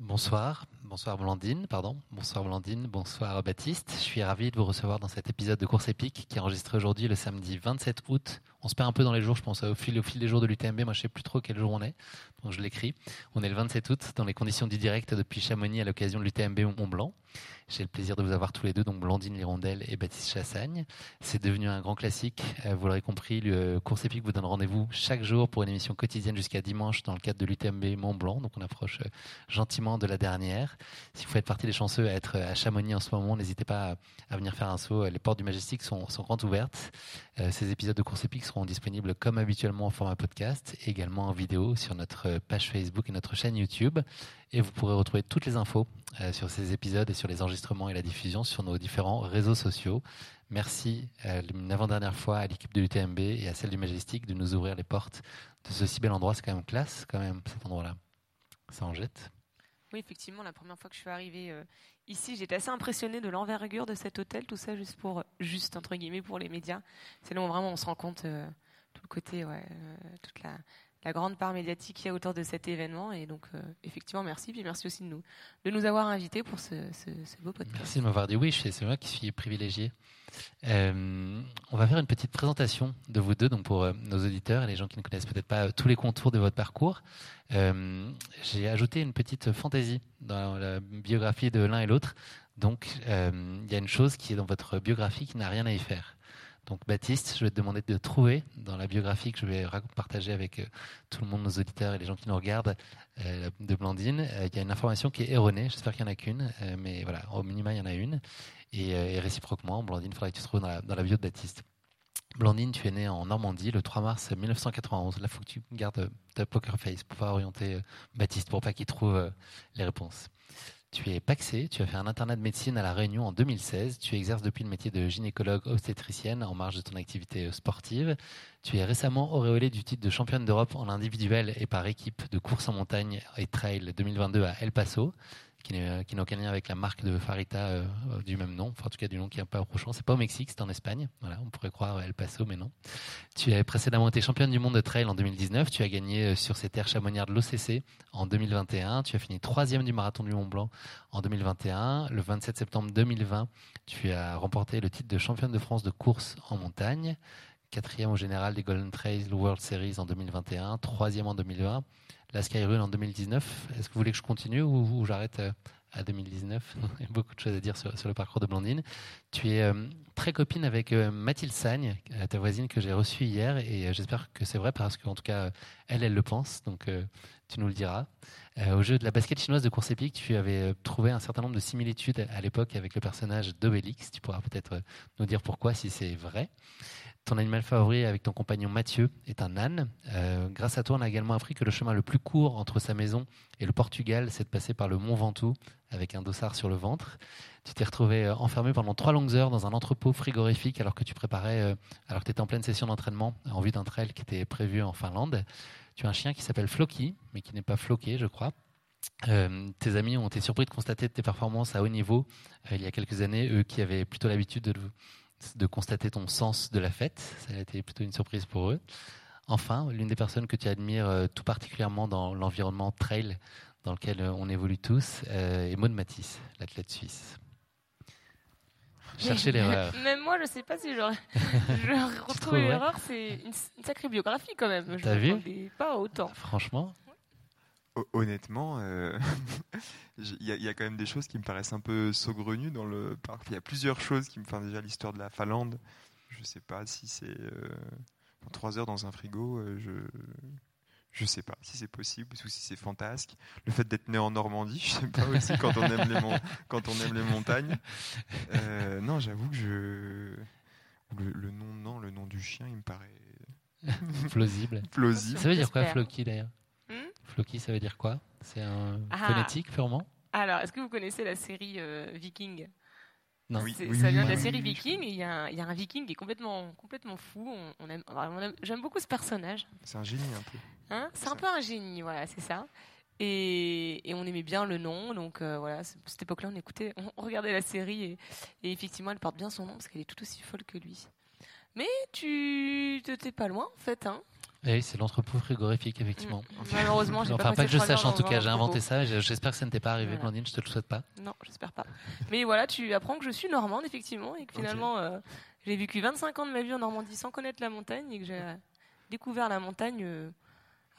Bonsoir, bonsoir Blandine, pardon, bonsoir Blandine, bonsoir Baptiste. Je suis ravi de vous recevoir dans cet épisode de Course épique qui est enregistré aujourd'hui le samedi 27 août. On se perd un peu dans les jours, je pense au fil, des jours de l'UTMB, moi je sais plus trop quel jour on est, donc je l'écris. On est le 27 août dans les conditions du direct depuis Chamonix à l'occasion de l'UTMB Mont Blanc. J'ai le plaisir de vous avoir tous les deux, donc Blandine Lirondelle et Baptiste Chassagne. C'est devenu un grand classique. Euh, vous l'aurez compris, le Course épique vous donne rendez-vous chaque jour pour une émission quotidienne jusqu'à dimanche dans le cadre de l'UTMB Mont Blanc. Donc on approche euh, gentiment de la dernière. Si vous faites partie des chanceux à être à Chamonix en ce moment, n'hésitez pas à, venir faire un saut. Les portes du Majestic sont, sont grandes ouvertes. Euh, ces épisodes de Course épique seront disponibles comme habituellement en format podcast, également en vidéo sur notre page Facebook et notre chaîne YouTube. Et vous pourrez retrouver toutes les infos euh, sur ces épisodes et sur les enregistrements et la diffusion sur nos différents réseaux sociaux. Merci euh, une avant-dernière fois à l'équipe de l'UTMB et à celle du Majestic de nous ouvrir les portes de ce si bel endroit. C'est quand même classe, quand même, cet endroit-là. Ça en jette. Oui, effectivement, la première fois que je suis arrivée euh, ici, j'étais assez impressionnée de l'envergure de cet hôtel, tout ça juste pour, juste entre guillemets, pour les médias. C'est là où vraiment on se rend compte tout le côté, ouais, toute la, la grande part médiatique qu'il y a autour de cet événement. Et donc, euh, effectivement, merci. Puis merci aussi de nous, de nous avoir invités pour ce, beau podcast. Merci de m'avoir dit oui. C'est moi qui suis privilégié. Euh, on va faire une petite présentation de vous deux, donc pour euh, nos auditeurs et les gens qui ne connaissent peut-être pas tous les contours de votre parcours. J'ai ajouté une petite fantaisie dans la biographie de l'un et l'autre. Donc, il y a une chose qui est dans votre biographie qui n'a rien à y faire. Donc Baptiste, je vais te demander de trouver dans la biographie que je vais partager avec euh, tout le monde, nos auditeurs et les gens qui nous regardent euh, de Blandine. Euh, il y a une information qui est erronée, j'espère qu'il n'y en a qu'une, mais voilà, au minima il y en a une. Et, réciproquement, Blandine, il faudrait que tu te trouves dans la, dans bio de Baptiste. Blandine, tu es née en Normandie le 3 mars 1991. Là, il faut que tu gardes ta poker face pour pouvoir orienter Baptiste pour pas qu'il trouve les réponses. Tu es paxé, tu as fait un internat de médecine à La Réunion en 2016. Tu exerces depuis le métier de gynécologue obstétricienne en marge de ton activité euh, sportive. Tu es récemment auréolé du titre de championne d'Europe en individuel et par équipe de course en montagne et trail 2022 à El Paso qui n'a aucun lien avec la marque de Farita euh, du même nom, enfin, en tout cas du nom qui est un peu approchant. C'est pas au Mexique, c'est en Espagne. Voilà, on pourrait croire El Paso, mais non. Tu as précédemment été championne du monde de trail en 2019. Tu as gagné euh, sur ces terres chamonières de l'OCC en 2021. Tu as fini troisième du marathon du Mont Blanc en 2021. Le 27 septembre 2020, tu as remporté le titre de championne de France de course en montagne. Quatrième au général des Golden Trails World Series en 2021. Troisième en 2020 la Skyrun en 2019. Est-ce que vous voulez que je continue ou, j'arrête euh, à 2019 Il y a beaucoup de choses à dire sur, le parcours de Blandine. Tu es euh, très copine avec euh, Mathilde Sagne, ta voisine que j'ai reçue hier, et j'espère que c'est vrai parce qu'en tout cas, elle, elle le pense, donc tu nous le diras. au jeu de la basket chinoise de course épique, tu avais trouvé un certain nombre de similitudes à l'époque avec le personnage d'Obélix. Tu pourras peut-être nous dire pourquoi, si c'est vrai. Ton animal favori avec ton compagnon Mathieu est un âne. Euh, grâce à toi, on a également appris que le chemin le plus court entre sa maison et le Portugal, c'est de passer par le Mont Ventoux avec un dossard sur le ventre. Tu t'es retrouvé euh, enfermé pendant trois longues heures dans un entrepôt frigorifique alors que tu préparais, euh, alors que tu étais en pleine session d'entraînement en vue d'un trail qui était prévu en Finlande. Tu as un chien qui s'appelle Floki, mais qui n'est pas floqué, je crois. tes amis ont été surpris de constater tes performances à haut niveau il y a quelques années, eux qui avaient plutôt l'habitude de, de constater ton sens de la fête. Ça a été plutôt une surprise pour eux. Enfin, l'une des personnes que tu admires euh, tout particulièrement dans l'environnement trail dans lequel euh, on évolue tous euh, est Maud Matisse, l'athlète suisse. Cherchez l'erreur. Même moi, je ne sais pas si j'aurais retrouvé l'erreur. C'est une, sacrée biographie quand même. T'as vu Pas autant. Franchement, honnêtement, euh, il y, a quand même des choses qui me paraissent un peu saugrenues dans le parc. Il y a plusieurs choses qui me font déjà l'histoire de la Finlande. Je ne sais pas si c'est euh, trois heures dans un frigo. Euh, je je sais pas si c'est possible ou si c'est fantasque. Le fait d'être né en Normandie, je sais pas aussi quand on aime les quand on aime les montagnes. non, j'avoue que je le, nom non le nom du chien, il me paraît plausible. plausible. Ça veut dire quoi, Floki d'ailleurs? Floki, ça veut dire quoi? C'est un ah. phonétique purement? Alors, est-ce que vous connaissez la série euh, Viking? Non. Oui, ça vient de la série Viking. Il y, a un, Viking qui est complètement, complètement fou. On, aime, j'aime beaucoup ce personnage. C'est un génie un peu. Hein? C'est un peu un génie, voilà, c'est ça. Et, on aimait bien le nom, donc euh, voilà, cette époque-là, on écoutait, on regardait la série et, et, effectivement, elle porte bien son nom parce qu'elle est tout aussi folle que lui. Mais tu t'es pas loin en fait, hein? Oui, c'est l'entrepôt frigorifique, effectivement. Mm. Malheureusement, j'ai Enfin, pas, pas que je sache, en tout cas, j'ai inventé ça. J'espère que ça ne t'est pas arrivé, Voilà. Blandine, je te le souhaite pas. Non, j'espère pas. Mais voilà, tu apprends que je suis normande, effectivement, et que finalement, euh, j'ai vécu 25 ans de ma vie en Normandie sans connaître la montagne, et que j'ai euh, découvert la montagne euh,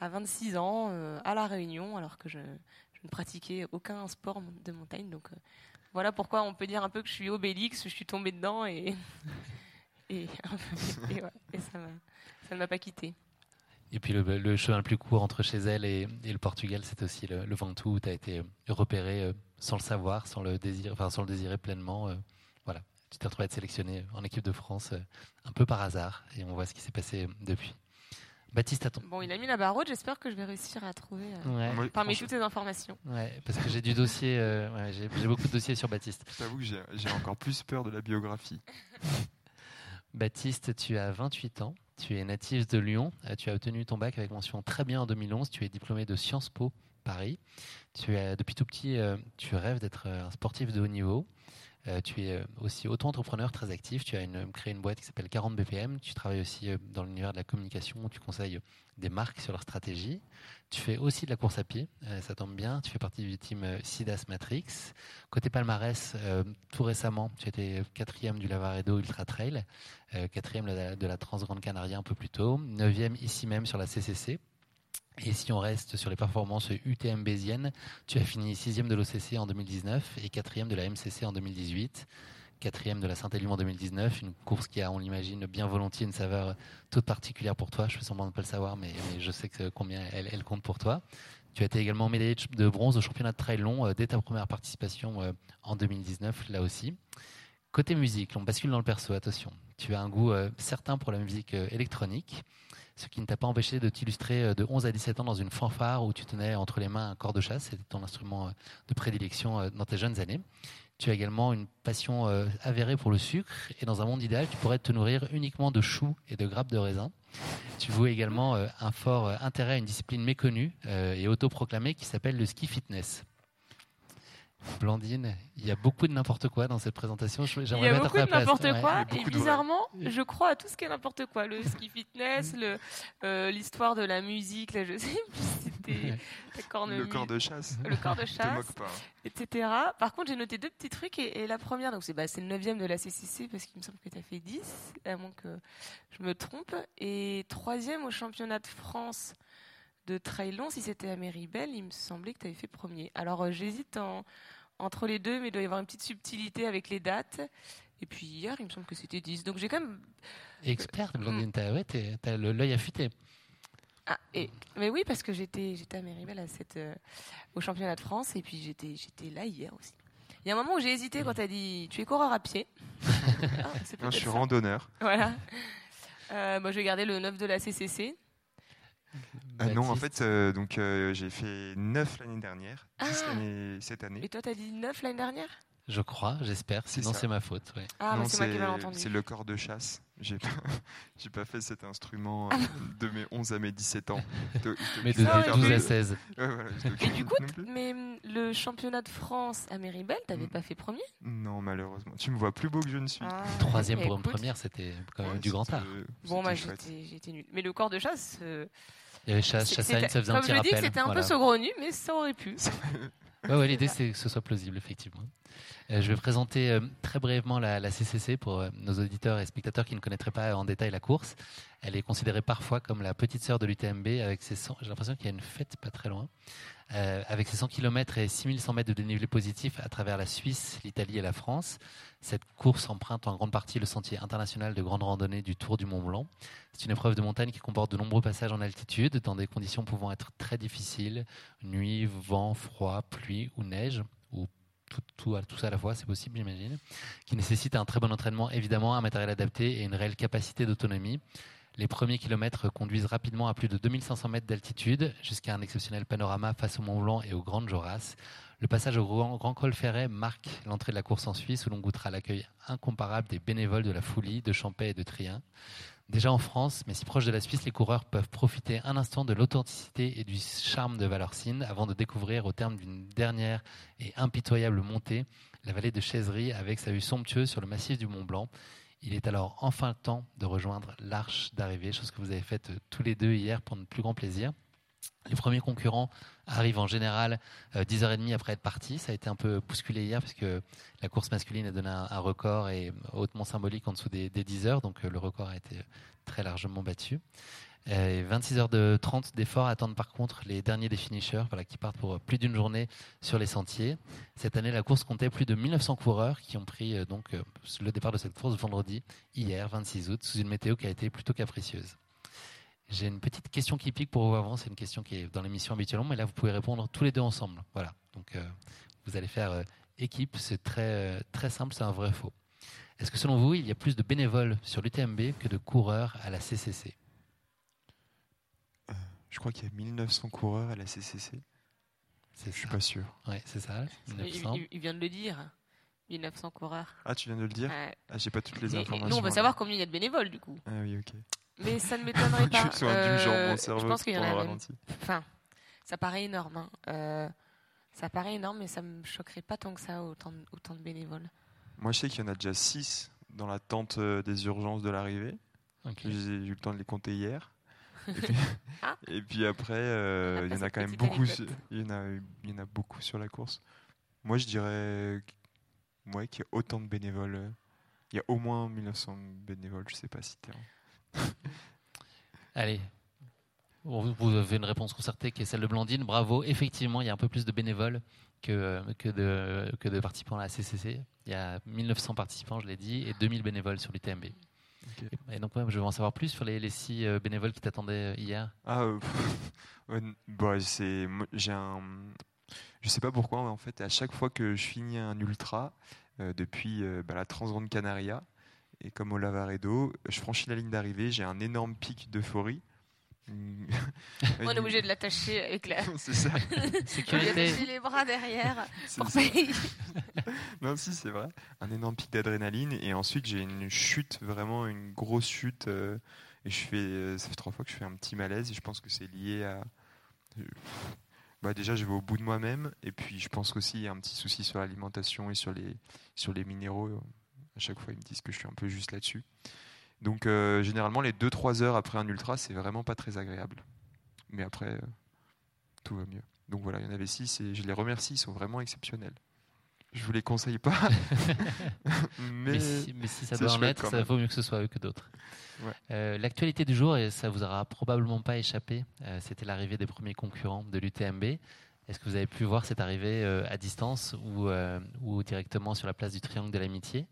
à 26 ans, euh, à La Réunion, alors que je, je ne pratiquais aucun sport de montagne. Donc voilà pourquoi on peut dire un peu que je suis Obélix, je suis tombée dedans, et, et, et ouais, et ça ne m'a pas quitté. Et puis le, le chemin le plus court entre chez elle et, et le Portugal, c'est aussi le, le Ventoux où tu as été euh, repéré euh, sans le savoir, sans le, désir, enfin, sans le désirer pleinement. euh, voilà, tu t'es retrouvé à être sélectionné en équipe de France euh, un peu par hasard et on voit ce qui s'est passé depuis. Baptiste, attends. Bon, il a mis la barre haute, j'espère que je vais réussir à trouver euh, Ouais, parmi toutes ces informations. ouais, parce que j'ai du dossier, euh, ouais, j'ai beaucoup de dossiers sur Baptiste. Je t'avoue que j'ai encore plus peur de la biographie. Baptiste, tu as 28 ans, tu es natif de Lyon, euh, tu as obtenu ton bac avec mention très bien en 2011, tu es diplômé de Sciences Po Paris. Tu es, depuis tout petit, euh, tu rêves d'être euh, un sportif de haut niveau. Tu es aussi auto-entrepreneur très actif. Tu as créé une boîte qui s'appelle 40 BPM. Tu travailles aussi dans l'univers de la communication tu conseilles des marques sur leur stratégie. Tu fais aussi de la course à pied. Euh, ça tombe bien. Tu fais partie du team euh, Sidas Matrix. Côté palmarès, euh, tout récemment, tu étais quatrième du Lavaredo Ultra Trail, quatrième de la, de la Transgrande Canaria un peu plus tôt, neuvième ici même sur la CCC. Et si on reste sur les performances UTM béziennes, tu as fini sixième de l'OCC en 2019 et quatrième de la MCC en 2018, quatrième de la Saint-Élion en 2019, une course qui a, on l'imagine, bien volontiers une saveur toute particulière pour toi. Je fais semblant de ne pas le savoir, mais, je sais combien elle, compte pour toi. Tu as été également médaillé de bronze au championnat de trail long euh, dès ta première participation euh, en 2019, là aussi. Côté musique, on bascule dans le perso, attention. Tu as un goût euh, certain pour la musique électronique, ce qui ne t'a pas empêché de t'illustrer de 11 à 17 ans dans une fanfare où tu tenais entre les mains un corps de chasse, c'était ton instrument de prédilection dans tes jeunes années. Tu as également une passion euh, avérée pour le sucre et dans un monde idéal, tu pourrais te nourrir uniquement de choux et de grappes de raisin. Tu voues également euh, un fort euh, intérêt à une discipline méconnue et autoproclamée qui s'appelle le ski fitness. Blandine, il y a beaucoup de n'importe quoi dans cette présentation. Il y a beaucoup de n'importe quoi, Et et beaucoup de bizarrement, je crois à tout ce qui est n'importe quoi. Le ski fitness, euh, l'histoire de la musique, là, je sais plus si c'était la cornemuse, Le corps de chasse. le corps de chasse, pas. hein. etc. Par contre, j'ai noté deux petits trucs, et, et la première, donc c'est, bah, le neuvième de la CCC, parce qu'il me semble que tu as fait 10, à moins que je me trompe, et troisième au championnat de France de trail long, si c'était à Méribel, il me semblait que tu avais fait premier. Alors, euh, j'hésite en- entre les deux, mais il doit y avoir une petite subtilité avec les dates. Et puis hier, il me semble que c'était 10. Donc j'ai quand même. Experte, Blandine, t'as ouais, t'es- t'as le- l'œil affûté. Ah, et... Mais oui, parce que j'étais, j'étais à Méribel à cette, euh, au championnat de France et puis j'étais, j'étais là hier aussi. Il y a un moment où j'ai hésité quand tu as dit tu es coureur à pied. Ah, c'est Non, je suis ça. randonneur. Voilà. Euh, moi, je vais garder le 9 de la CCC. Ah non, en fait, euh, donc euh, j'ai fait 9 l'année dernière, 10 Ah. cette année. Et toi, tu as dit 9 l'année dernière? Je crois, j'espère. C'est Sinon, c'est ma faute. ouais. Ah, non, c'est moi qui ai mal entendu. c'est le corps de chasse. J'ai pas, j'ai pas fait cet instrument Ah. euh, de mes 11 à mes 17 ans. De- Mais de de- Ça aurait de 12 à pu. 16. Ouais, voilà, je Et du coup, mais hum, le championnat de France à Méribel, t'avais Mm. pas fait premier? Non, malheureusement. Tu me vois plus beau que je ne suis. Ah, Troisième eh, pour une première, c'était quand même Ouais, du grand art. Bon, moi, c'était chouette. j'étais, nulle. Mais le corps de chasse, euh, Il y avait chasse, chasse à une, c'était- ça faisait un comme petit je le dis, rappel. c'était un peu saugrenu, mais ça aurait pu. Ouais, ouais, L'idée, c'est que ce soit plausible, effectivement. Euh, je vais présenter euh, très brièvement la, la CCC pour euh, nos auditeurs et spectateurs qui ne connaîtraient pas en détail la course. Elle est considérée parfois comme la petite sœur de l'UTMB avec ses 100 J'ai l'impression qu'il y a une fête pas très loin. Euh, avec ses 100 km et 6100 mètres de dénivelé positif à travers la Suisse, l'Italie et la France. Cette course emprunte en grande partie le sentier international de grande randonnée du Tour du Mont Blanc. C'est une épreuve de montagne qui comporte de nombreux passages en altitude dans des conditions pouvant être très difficiles, nuit, vent, froid, pluie ou neige, ou tout, tout, tout ça à la fois, c'est possible, j'imagine, qui nécessite un très bon entraînement, évidemment, un matériel adapté et une réelle capacité d'autonomie. Les premiers kilomètres conduisent rapidement à plus de 2500 mètres d'altitude jusqu'à un exceptionnel panorama face au Mont Blanc et aux Grandes Jorasses. Le passage au Grand, Col Ferret marque l'entrée de la course en Suisse où l'on goûtera l'accueil incomparable des bénévoles de la Foulie, de Champais et de Trien. Déjà en France, mais si proche de la Suisse, les coureurs peuvent profiter un instant de l'authenticité et du charme de Valorcine avant de découvrir au terme d'une dernière et impitoyable montée la vallée de Chaiserie avec sa vue somptueuse sur le massif du Mont Blanc. Il est alors enfin temps de rejoindre l'arche d'arrivée, chose que vous avez faite tous les deux hier pour notre plus grand plaisir. Les premiers concurrents arrivent en général 10h30 après être partis. Ça a été un peu bousculé hier parce que la course masculine a donné un, record et hautement symbolique en dessous des, des 10 heures. Donc le record a été très largement battu. 26 heures de 30 d'efforts attendent par contre les derniers des finishers voilà, qui partent pour plus d'une journée sur les sentiers. Cette année, la course comptait plus de 1900 coureurs qui ont pris euh, donc euh, le départ de cette course vendredi, hier, 26 août, sous une météo qui a été plutôt capricieuse. J'ai une petite question qui pique pour vous avant. C'est une question qui est dans l'émission habituellement, mais là, vous pouvez répondre tous les deux ensemble. Voilà. Donc, euh, vous allez faire équipe. C'est très, très simple, c'est un vrai faux. Est-ce que selon vous, il y a plus de bénévoles sur l'UTMB que de coureurs à la CCC je crois qu'il y a 1900 coureurs à la CCC. Je suis pas sûr. Ouais, c'est ça. Il, vient de le dire. 1900 coureurs. Ah, tu viens de le dire Ah, j'ai pas toutes les informations. Nous, on veut savoir combien il y a de bénévoles, du coup. Ah oui, ok. Mais ça ne m'étonnerait pas. euh, je pense qu'il y en a Enfin, ça paraît énorme. Hein. Euh, ça paraît énorme, mais ça me choquerait pas tant que ça, autant, autant de bénévoles. Moi, je sais qu'il y en a déjà 6 dans la tente euh, des urgences de l'arrivée. J'ai eu le temps de les compter hier. Ah. Et puis, après, euh, il y en a quand même beaucoup. Il y en a, il y en a beaucoup sur la course. Moi, je dirais ouais, qu'il y a autant de bénévoles. Il y a au moins 1900 bénévoles. Je sais pas si es Allez, vous avez une réponse concertée qui est celle de Blandine. Bravo. Effectivement, il y a un peu plus de bénévoles que, que, de, que de participants à la CCC. Il y a 1900 participants, je l'ai dit, et 2000 bénévoles sur l'UTMB. Et donc, je veux en savoir plus sur les, six euh, bénévoles qui t'attendaient euh, hier. Ah, euh, bah, c'est, j'ai un, je sais pas pourquoi en fait, à chaque fois que je finis un ultra depuis bah, la Transgrande Canaria et comme au Lavaredo, je franchis la ligne d'arrivée, j'ai un énorme pic d'euphorie on est obligé de l'attacher avec la. C'est ça. Sécurité. les bras derrière. non, si, c'est vrai. Un énorme pic d'adrénaline. Et ensuite, j'ai une chute, vraiment une grosse chute. Euh, et je fais, euh, ça fait trois fois que je fais un petit malaise. Et je pense que c'est lié à. Bah déjà, je vais au bout de moi-même. Et puis, je pense aussi qu'il y a un petit souci sur l'alimentation et sur les, sur les minéraux. À chaque fois, ils me disent que je suis un peu juste là-dessus. Donc euh, généralement les 2-3 heures après un ultra, c'est vraiment pas très agréable. Mais après, euh, tout va mieux. Donc voilà, il y en avait 6 et je les remercie, ils sont vraiment exceptionnels. Je vous les conseille pas. mais, si, ça doit en être, ça vaut mieux que ce soit eux que d'autres. Euh, l'actualité du jour, et ça vous aura probablement pas échappé, c'était l'arrivée des premiers concurrents de l'UTMB. Est-ce que vous avez pu voir cette arrivée à distance ou, ou directement sur la place du Triangle de l'Amitié?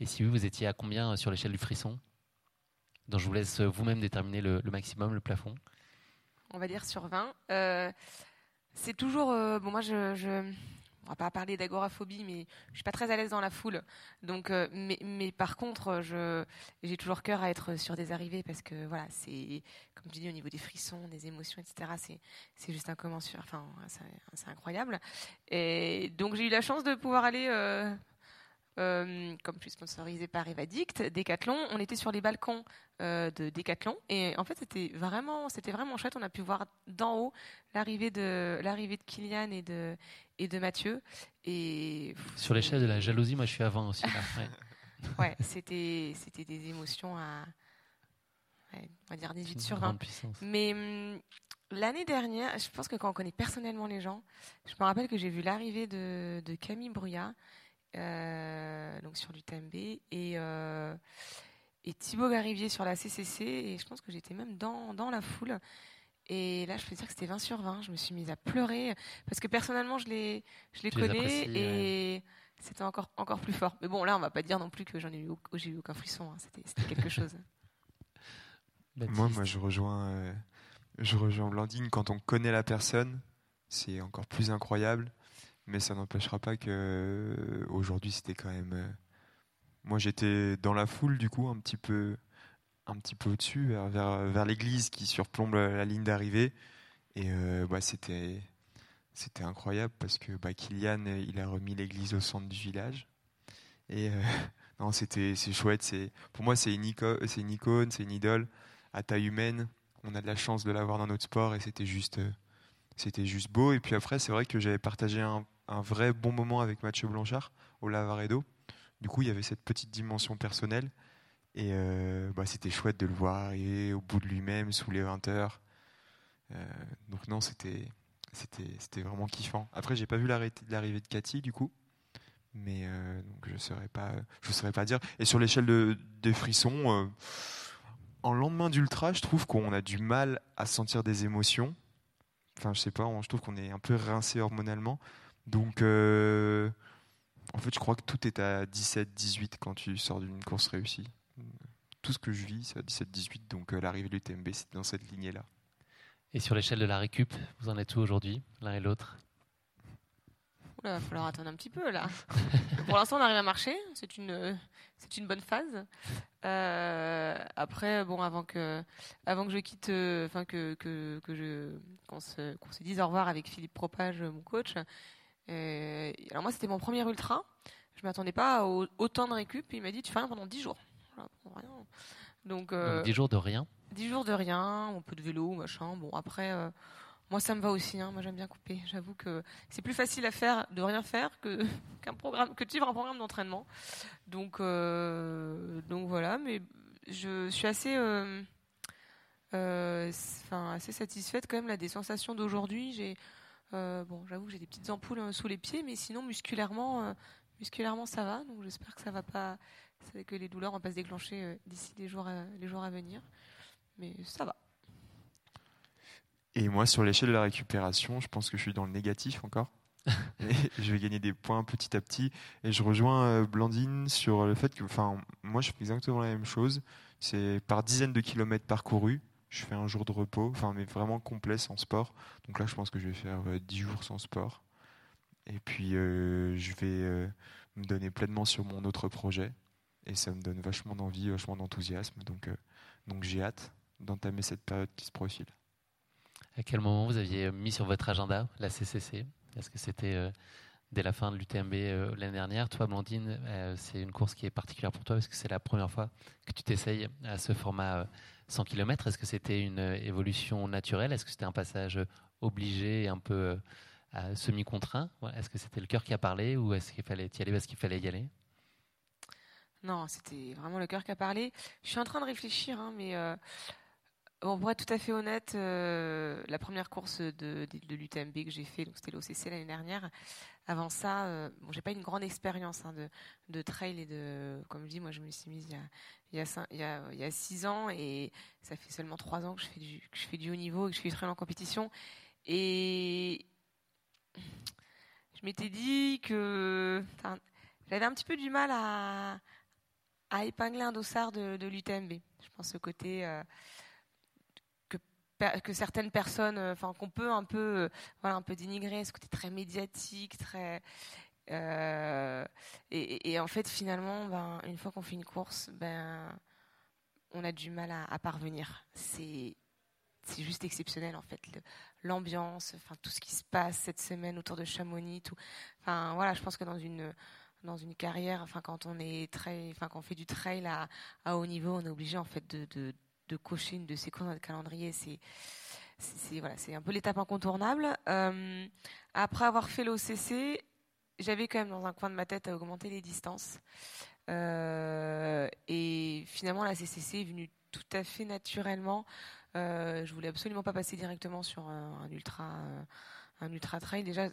Et si oui, vous étiez à combien sur l'échelle du frisson? Donc je vous laisse vous-même déterminer le, maximum, le plafond. On va dire sur 20. Euh, c'est toujours. Euh, bon, moi, je, je. On va pas parler d'agoraphobie, mais je suis pas très à l'aise dans la foule. Donc, euh, mais, mais, par contre, je, j'ai toujours cœur à être sur des arrivées parce que voilà, c'est comme tu dis au niveau des frissons, des émotions, etc. C'est, c'est juste incommensurable. Enfin, c'est, incroyable. Et donc, j'ai eu la chance de pouvoir aller euh, comme je suis sponsorisé par Evadict, Decathlon, on était sur les balcons euh, de Decathlon et en fait c'était vraiment, c'était vraiment chouette. On a pu voir d'en haut l'arrivée de l'arrivée de Kylian et de et de Mathieu. Et sur l'échelle de la jalousie, moi je suis avant aussi. ouais, c'était c'était des émotions à on va dire 18 sur 20. Mais hum, L'année dernière, je pense que quand on connaît personnellement les gens, je me rappelle que j'ai vu l'arrivée de, de Camille Brouillat euh, donc sur l'UTMB, et, euh, et Thibaut Garivier sur la CCC, et je pense que j'étais même dans, dans la foule. Et là, je peux dire que c'était 20 sur 20. Je me suis mise à pleurer parce que personnellement, je les, je les connais et c'était encore, encore plus fort. Mais bon, là, on va pas dire non plus que j'en ai eu, j'ai eu aucun frisson. Hein. C'était, quelque chose. moi, moi, je rejoins, euh, je rejoins Blandine. Quand on connaît la personne, c'est encore plus incroyable. Mais ça n'empêchera pas que euh, aujourd'hui c'était quand même. Euh, moi j'étais dans la foule du coup un petit peu, un petit peu au-dessus vers, vers, l'église qui surplombe la, ligne d'arrivée. Et euh, bah, c'était c'était incroyable parce que bah, Kylian il a remis l'église au centre du village. Et non c'était c'est chouette c'est pour moi c'est une icône c'est une idole. À taille humaine on a de la chance de l'avoir dans notre sport et c'était juste c'était juste beau. Et puis après c'est vrai que j'avais partagé un, un vrai bon moment avec Mathieu Blanchard au Lavaredo. Du coup, il y avait cette petite dimension personnelle. Et euh, bah, c'était chouette de le voir et au bout de lui-même, sous les 20 heures. Euh, donc non, c'était vraiment kiffant. Après, j'ai pas vu l'arrivée de Cathy du coup, mais donc je saurais pas saurais pas dire. Et sur l'échelle de, des frissons, en lendemain d'ultra, je trouve qu'on a du mal à sentir des émotions. Enfin, je sais pas, je trouve qu'on est un peu rincé hormonalement. Donc, euh, en fait, je crois que tout est à 17, 18 quand tu sors d'une course réussie. Tout ce que je vis, c'est à 17, 18. Donc, euh, l'arrivée de l'UTMB, c'est dans cette lignée-là. Et sur l'échelle de la récup, vous en êtes où aujourd'hui, l'un et l'autre? Il va falloir attendre un petit peu là. Pour l'instant, on arrive à marcher. C'est une, c'est une bonne phase. Euh, après, bon, avant que, avant que je quitte, enfin que, que, que je, qu'on se, qu'on se dise au revoir avec Philippe Propage, mon coach. Euh, alors moi, c'était mon premier ultra. Je m'attendais pas à autant de récup. Il m'a dit, tu fais rien pendant 10 jours. Donc, 10 jours de rien. 10 jours de rien, un peu de vélo, machin. Bon, après. Moi, ça me va aussi. Hein. Moi, j'aime bien couper. J'avoue que c'est plus facile à faire de rien faire que qu'un programme, que de suivre un programme d'entraînement. Donc, euh, donc voilà. Mais je suis assez, euh, euh, enfin, assez satisfaite quand même là des sensations d'aujourd'hui. J'ai, bon, j'avoue que j'ai des petites ampoules sous les pieds, mais sinon musculairement, musculairement ça va. Donc j'espère que ça va pas, que les douleurs vont pas se déclencher d'ici les jours, les jours à venir. Mais ça va. Et moi, sur l'échelle de la récupération, je pense que je suis dans le négatif encore. je vais gagner des points petit à petit. Et je rejoins euh, Blandine sur le fait que, enfin, moi, je fais exactement la même chose. C'est par dizaines de kilomètres parcourus. Je fais un jour de repos, enfin, mais vraiment complet sans sport. Donc là, je pense que je vais faire 10 euh, jours sans sport. Et puis, euh, je vais me donner pleinement sur mon autre projet. Et ça me donne vachement d'envie, vachement d'enthousiasme. Donc, donc j'ai hâte d'entamer cette période qui se profile. À quel moment vous aviez mis sur votre agenda la CCC Est-ce que c'était euh, dès la fin de l'UTMB euh, l'année dernière? Toi, Blandine, euh, c'est une course qui est particulière pour toi parce que c'est la première fois que tu t'essayes à ce format 100 km. Est-ce que c'était une évolution naturelle? Est-ce que c'était un passage obligé, un peu semi-contraint? Est-ce que c'était le cœur qui a parlé ou est-ce qu'il fallait y aller parce qu'il fallait y aller? Non, c'était vraiment le cœur qui a parlé. Je suis en train de réfléchir, hein, mais pour être tout à fait honnête, euh, la première course de, l'UTMB que j'ai fait, c'était l'OCC l'année dernière. Avant ça, euh, bon, j'ai pas une grande expérience hein, de, trail et de, comme je dis, moi je me suis mise il y, a, il, y a, six ans et ça fait seulement trois ans que je fais du, que je fais du haut niveau et que je fais du trail en compétition. Et je m'étais dit que j'avais un petit peu du mal à, à épingler un dossard de, l'UTMB. Je pense au côté euh, que certaines personnes, euh, enfin qu'on peut un peu, euh, voilà, un peu dénigrer, ce côté très médiatique, très euh, et, en fait finalement, ben, une fois qu'on fait une course, ben on a du mal à, parvenir. C'est c'est juste exceptionnel en fait l'ambiance, enfin tout ce qui se passe cette semaine autour de Chamonix, tout. Enfin voilà, je pense que dans une dans une carrière, enfin quand on est très, enfin quand on fait du trail à, haut niveau, on est obligé en fait de de cocher une de ces courses dans le calendrier, c'est voilà, c'est un peu l'étape incontournable. Euh, après avoir fait l'OCC, j'avais quand même dans un coin de ma tête à augmenter les distances. Euh, et finalement, la CCC est venue tout à fait naturellement. Euh, je voulais absolument pas passer directement sur un, ultra un ultra trail. Déjà,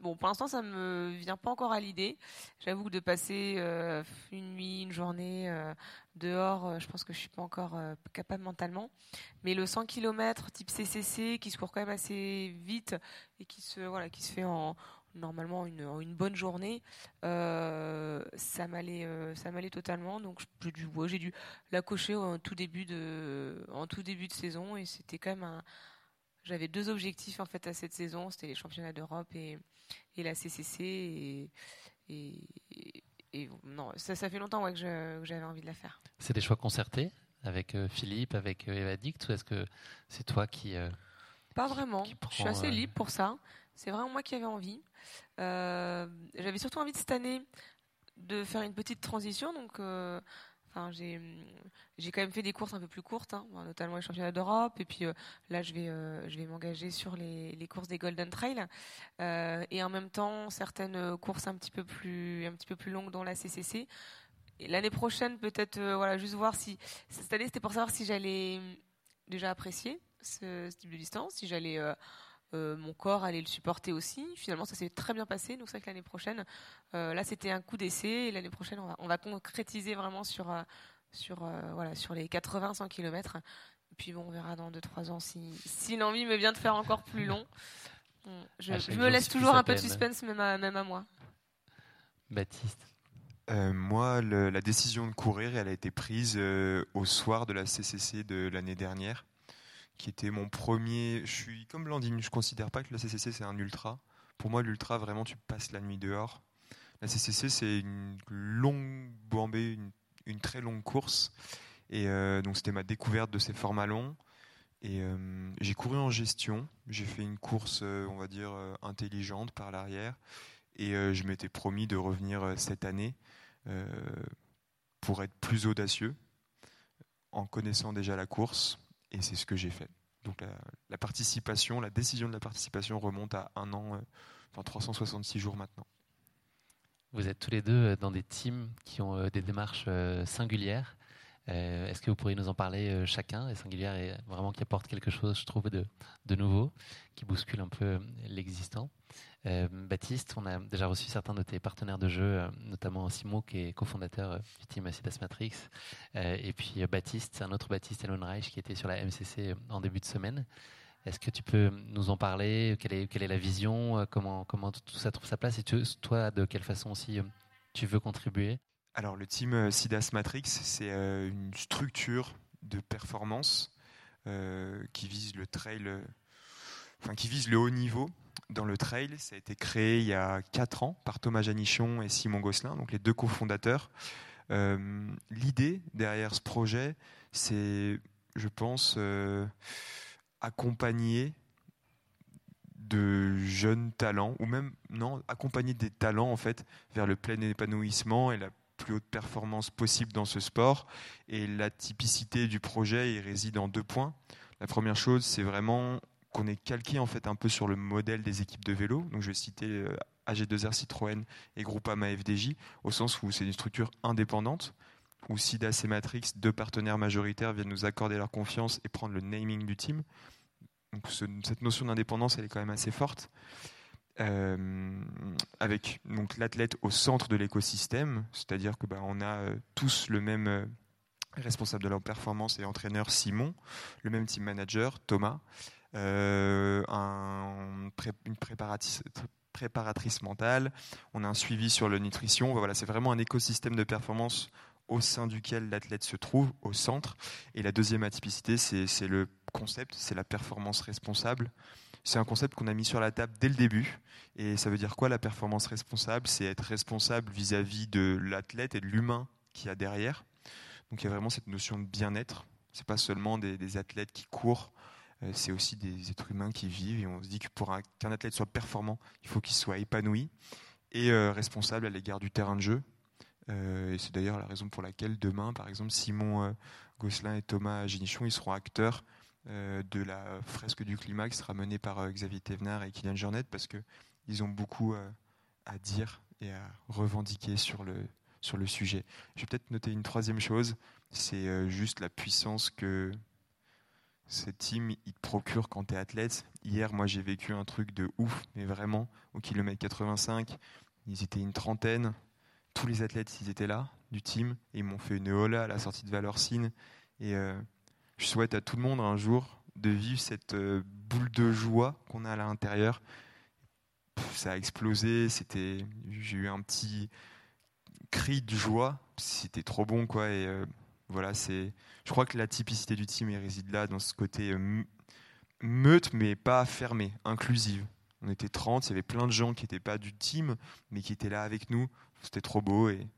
bon, pour l'instant, ça me vient pas encore à l'idée. J'avoue que de passer euh, une nuit, une journée euh, dehors, euh, je pense que je suis pas encore capable mentalement. Mais le 100 km type CCC, qui se court quand même assez vite et qui se voilà, qui se fait en normalement une, une bonne journée, ça m'allait, ça m'allait totalement. Donc j'ai dû, j'ai dû la cocher en tout début de, en tout début de saison et c'était quand même un j'avais deux objectifs en fait à cette saison, c'était les championnats d'Europe et, et, la CCC. Et, et, non, ça, ça, fait longtemps ouais, que j'avais envie de la faire. C'est des choix concertés avec euh, Philippe, avec euh, Eva Dict, ou est-ce que c'est toi qui euh, Pas vraiment. je suis assez libre pour ça. C'est vraiment moi qui avais envie. j'avais surtout envie de cette année de faire une petite transition, donc Enfin, j'ai, quand même fait des courses un peu plus courtes, hein, notamment les championnats d'Europe. Et puis euh, là, je vais, euh, vais m'engager sur les, les, courses des Golden Trail. Euh, et en même temps, certaines courses un petit peu plus, un petit peu plus longues dans la CCC. l'année prochaine, peut-être, voilà, juste voir si cette année, c'était pour savoir si j'allais déjà apprécier ce, type de distance, si j'allais mon corps allait le supporter aussi. Finalement, ça s'est très bien passé. Donc, c'est vrai que l'année prochaine, là, c'était un coup d'essai. Et l'année prochaine, on va, on va, concrétiser vraiment sur, sur, voilà, sur les 80-100 km. Et puis, bon, on verra dans 2-3 ans si, si l'envie me vient de faire encore plus long. Je, me laisse toujours un peu de suspense, même à, même à moi. Baptiste euh, moi, la décision de courir, elle a été prise euh, au soir de la CCC de l'année dernière, qui était mon premier. Je suis comme Blandine, je considère pas que la CCC c'est un ultra. Pour moi, l'ultra, vraiment, tu passes la nuit dehors. La CCC, c'est une longue bombée, une, très longue course. Et euh, donc, c'était ma découverte de ces formats longs. Et j'ai couru en gestion. J'ai fait une course, on va dire, intelligente par l'arrière. Et je m'étais promis de revenir cette année euh, pour être plus audacieux en connaissant déjà la course, et c'est ce que j'ai fait. Donc la, participation, la décision de la participation remonte à un an, euh, enfin 366 jours maintenant. Vous êtes tous les deux euh, dans des teams qui ont des démarches singulières. Est-ce que vous pourriez nous en parler chacun Et singulière et vraiment qui apporte quelque chose, je trouve, de, nouveau, qui bouscule un peu l'existant? Euh, Baptiste, on a déjà reçu certains de tes partenaires de jeu, euh, notamment Simon qui est cofondateur euh, du team Acidas Matrix, et puis Baptiste, un autre Baptiste Elon Reich qui était sur la MCC en début de semaine. Est-ce que tu peux nous en parler? Quelle est, est la vision? Comment, comment tout ça trouve sa place? Et toi, de quelle façon aussi tu veux contribuer? Alors, le team SIDAS Matrix, c'est une structure de performance qui vise le trail, enfin qui vise le haut niveau dans le trail. Ça a été créé il y a 4 ans par Thomas Janichon et Simon Gosselin, donc les deux cofondateurs. Euh, l'idée derrière ce projet, c'est, je pense, euh, accompagner de jeunes talents, ou même, non, accompagner des talents, en fait, vers le plein épanouissement et la plus haute performance possible dans ce sport. Et la typicité du projet, il réside en deux points. La première chose, c'est vraiment qu'on est calqué en fait un peu sur le modèle des équipes de vélo. Donc je vais citer euh, AG2R Citroën et Groupama FDJ, au sens où c'est une structure indépendante, où SIDAS et Matrix, deux partenaires majoritaires, viennent nous accorder leur confiance et prendre le naming du team. Donc cette notion d'indépendance, elle est quand même assez forte. Euh, avec donc l'athlète au centre de l'écosystème, c'est-à-dire que bah, on a euh, tous le même responsable de leur performance et entraîneur Simon, le même team manager Thomas, euh, une préparatrice, préparatrice mentale, on a un suivi sur la nutrition. Voilà, c'est vraiment un écosystème de performance au sein duquel l'athlète se trouve, au centre. Et la deuxième atypicité, c'est le concept, c'est la performance responsable. C'est un concept qu'on a mis sur la table dès le début. Et ça veut dire quoi la performance responsable? C'est être responsable vis-à-vis de l'athlète et de l'humain qui a derrière. Donc il y a vraiment cette notion de bien-être. C'est pas seulement des, des, athlètes qui courent euh, c'est aussi des êtres humains qui vivent et on se dit que pour qu'un athlète soit performant, il faut qu'il soit épanoui et euh, responsable à l'égard du terrain de jeu. Euh, et c'est d'ailleurs la raison pour laquelle demain, par exemple, Simon Gosselin et Thomas Génichon, ils seront acteurs de la fresque du climat qui sera menée par Xavier Thévenard et Kylian Jornet parce qu'ils ont beaucoup à dire et à revendiquer sur le, sur le sujet. Je vais peut-être noter une troisième chose, c'est juste la puissance que ce team, il te procure quand tu es athlète. Hier, moi, j'ai vécu un truc de ouf, mais vraiment, au kilomètre 85, ils étaient une trentaine. Tous les athlètes, ils étaient là, du team, et ils m'ont fait une hola à la sortie de Valorcine. Et euh, je souhaite à tout le monde un jour de vivre cette euh, boule de joie qu'on a à l'intérieur. Ça a explosé, c'était, j'ai eu un petit cri de joie, c'était trop bon, quoi. Et euh, voilà, c'est. Je crois que la typicité du team réside là, dans ce côté euh, meute, mais pas fermée, inclusive. On était 30, il y avait plein de gens qui n'étaient pas du team, mais qui étaient là avec nous. C'était trop beau et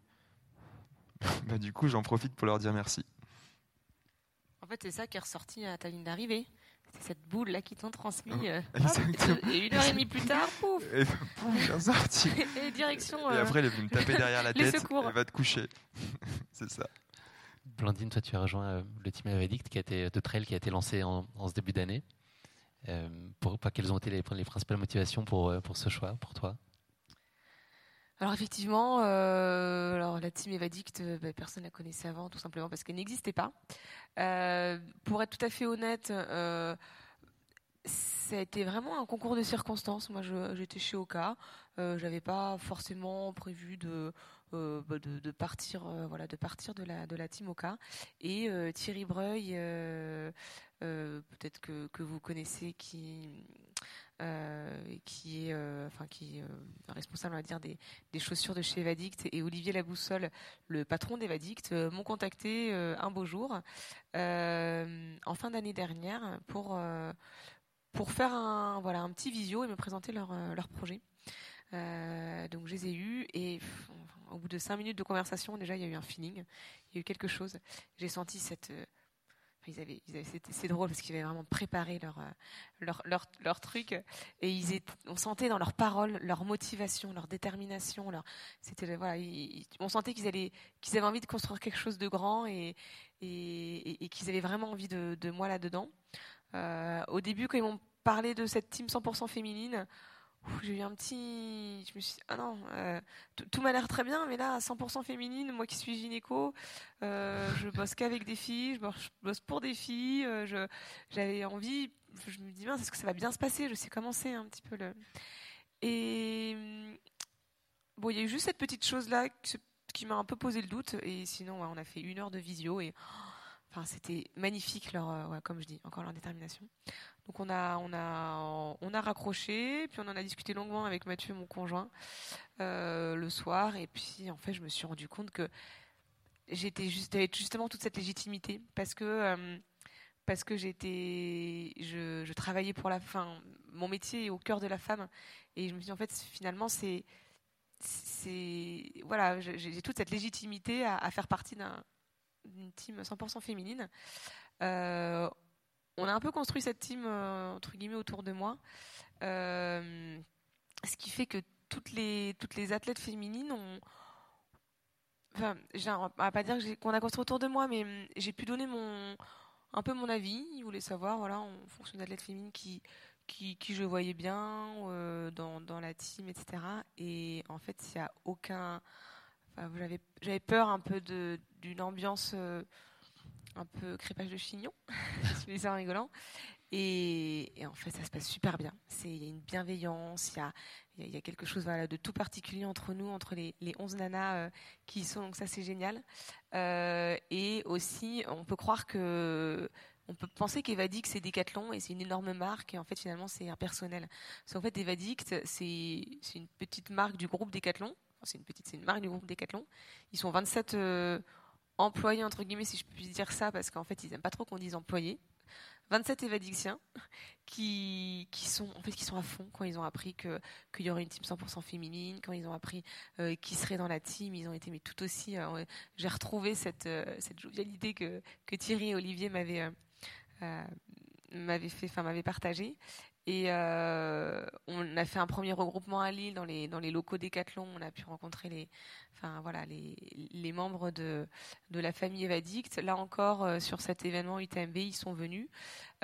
bah, du coup, j'en profite pour leur dire merci. En fait, c'est ça qui est ressorti à ta ligne d'arrivée. C'est cette boule là qui t'ont transmis. Euh, et une heure et demie plus tard, pouf Et pouf, sorti. et direction. et après, elle est venue me taper derrière la tête. Elle va te coucher. c'est ça. Blandine, toi, tu as rejoint euh, le team Avedict qui a été, de trail qui a été lancé en, ce début d'année. Euh, pour, quelles ont été les, les, principales motivations pour, euh, pour ce choix, pour toi? Alors effectivement, euh, alors la team Evadict, euh, bah, personne ne la connaissait avant, tout simplement parce qu'elle n'existait pas. Euh, pour être tout à fait honnête, ça a été vraiment un concours de circonstances. Moi, j'étais chez Oka, j'avais pas forcément prévu de, bah, partir, de la de team Oka. Et Thierry Breuil, peut-être que vous connaissez, qui euh, qui est, euh, enfin qui euh, responsable, on va dire, des, des chaussures de chez Evadict, et Olivier Laboussole, le patron d'Evadict, m'ont contacté un beau jour, en fin d'année dernière, pour pour faire un voilà un petit visio et me présenter leur leur projet. Donc je les ai eus et au bout de cinq minutes de conversation, déjà il y a eu un feeling, il y a eu quelque chose. J'ai senti cette c'est drôle parce qu'ils avaient vraiment préparé leur, euh, leur, leur, leur truc et ils étaient, on sentait dans leurs paroles leur motivation, leur détermination, leur, c'était voilà, ils- on sentait qu'ils qu'ils avaient envie de construire quelque chose de grand et, et, et- qu'ils avaient vraiment envie de, de moi là-dedans. Euh, au début, quand ils m'ont parlé de cette team 100% féminine, j'ai eu un petit, je me suis dit, ah non, euh, tout- m'a l'air très bien, mais là, 100% féminine, moi qui suis gynéco, euh, je bosse qu'avec des filles, je bosse, pour des filles. euh, j'avais envie, je me dis, mince, est-ce que ça va bien se passer? Je sais comment c'est un petit peu le. Et bon, il y a eu juste cette petite chose-là qui, m'a un peu posé le doute. Et sinon, ouais, on a fait une heure de visio et. Enfin, c'était magnifique leur, euh, ouais, comme je dis, encore leur détermination. Donc on a, on a, on a raccroché, puis on en a discuté longuement avec Mathieu, mon conjoint, euh, le soir. Et puis en fait, je me suis rendu compte que j'étais juste j'avais justement toute cette légitimité parce que euh, parce que j'étais je, travaillais pour la fin mon métier est au cœur de la femme et je me suis dit en fait finalement c'est c'est voilà j'ai toute cette légitimité à, faire partie d'un team 100% féminine Euh, on a un peu construit cette team euh, entre guillemets autour de moi Euh, ce qui fait que toutes les athlètes féminines ont enfin, on va pas dire qu'on a construit autour de moi, mais j'ai pu donner mon, un peu mon avis. Ils voulaient savoir, voilà, en fonction d'athlète féminine qui, je voyais bien euh, dans, la team, etc. Et en fait, il n'y a aucun. Enfin, j'avais, peur un peu d'une ambiance un peu crépage de chignon. je fais ça en rigolant. Et, en fait, ça se passe super bien. Il y a une bienveillance, il y a, y a- quelque chose de tout particulier entre nous, entre les, les 11 nanas euh, qui y sont. Donc ça, c'est génial. Euh, et aussi, on peut croire que... On peut penser qu'Evadict, c'est Decathlon et c'est une énorme marque. Et en fait, finalement, c'est impersonnel. Parce qu'en fait, Evadict, c'est une petite marque du groupe Decathlon. C'est une petite, c'est une marque du groupe Decathlon. Ils sont 27 euh, employés, entre guillemets, si je puis dire ça, parce qu'en fait, ils aiment pas trop qu'on dise employés. 27 évadictiens qui, qui, sont, en fait, qui sont à fond quand ils ont appris qu'il y aurait une team 100% féminine, quand ils ont appris euh, qui serait dans la team, ils ont été mais tout aussi. euh, J'ai retrouvé cette, euh, cette jovialité que, que Thierry et Olivier m'avaient euh, m'avaient fait, enfin m'avaient partagé. Et euh, on a fait un premier regroupement à Lille dans les dans les locaux Décathlon. On a pu rencontrer les, enfin voilà les les membres de de la famille Evadict. Là encore euh, sur cet événement UTMB, ils sont venus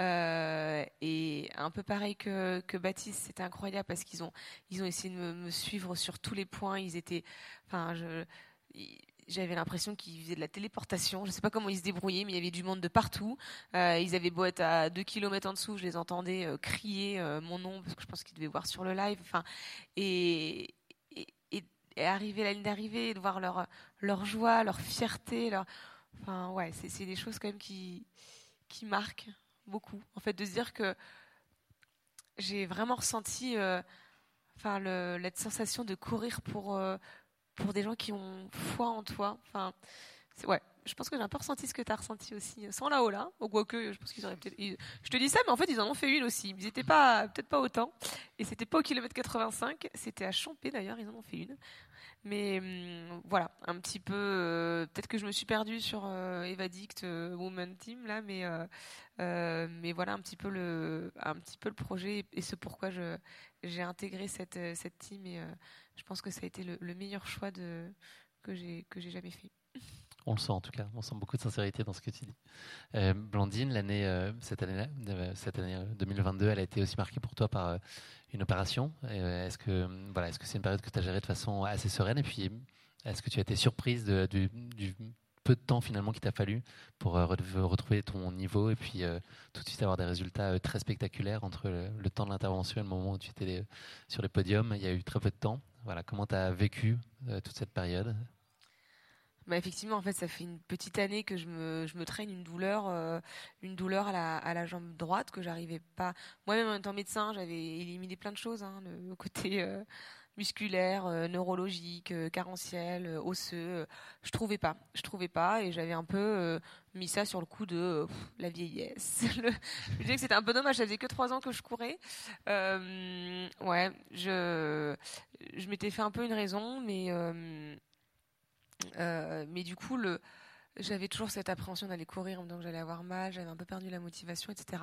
Euh, et un peu pareil que que Baptiste, c'était incroyable parce qu'ils ont ils ont essayé de me, suivre sur tous les points. Ils étaient, enfin j'avais l'impression qu'ils faisaient de la téléportation. Je sais pas comment ils se débrouillaient, mais il y avait du monde de partout. Euh, ils avaient beau être à 2 km en dessous, je les entendais euh, crier euh, mon nom parce que je pense qu'ils devaient voir sur le live. Enfin, et, arriver la ligne d'arrivée, de voir leur leur joie, leur fierté, enfin ouais, c'est des choses quand même qui qui marquent beaucoup. En fait, de se dire que j'ai vraiment ressenti, enfin la sensation de courir pour pour des gens qui ont foi en toi. Enfin, ouais, je pense que j'ai un peu ressenti ce que tu as ressenti aussi, euh, sans la haut là. Ou quoique, je te dis ça, mais en fait, ils en ont fait une aussi. Ils étaient pas, peut-être pas autant. Et c'était pas au kilomètre 85, c'était à Champé d'ailleurs, ils en ont fait une. Mais hum, voilà, un petit peu. euh, peut-être que je me suis perdue sur euh, Evadict euh, Woman Team là, mais euh, mais voilà un petit peu le un petit peu le projet et ce pourquoi j'ai intégré cette cette team et je pense que ça a été le, le meilleur choix que j'ai que j'ai jamais fait. On le sent en tout cas, on sent beaucoup de sincérité dans ce que tu dis. Euh, Blandine, euh, cette année, cette année 2022, elle a été aussi marquée pour toi par une opération. est-ce que voilà, est-ce que c'est une période que tu as gérée de façon assez sereine? Et puis, est-ce que tu as été surprise du, peu de temps finalement qu'il t'a fallu pour retrouver ton niveau et puis tout de suite avoir des résultats très spectaculaires entre le, temps de l'intervention et le moment où tu étais sur le podium Il y a eu très peu de temps. Voilà, comment tu as vécu toute cette période? Bah effectivement, en fait, ça fait une petite année que je me, traîne une douleur, euh, une douleur à la, à la jambe droite que j'arrivais pas. Moi-même, en étant médecin, j'avais éliminé plein de choses, hein, le côté euh, musculaire, euh, neurologique, carentiel, osseux. je trouvais pas, je trouvais pas, et j'avais un peu mis ça sur le coup de la vieillesse. je disais que c'était un peu dommage. Ça faisait que trois ans que je courais. ouais, je, je m'étais fait un peu une raison, mais euh, mais du coup, j'avais toujours cette appréhension d'aller courir donc j'allais avoir mal, j'avais un peu perdu la motivation, etc.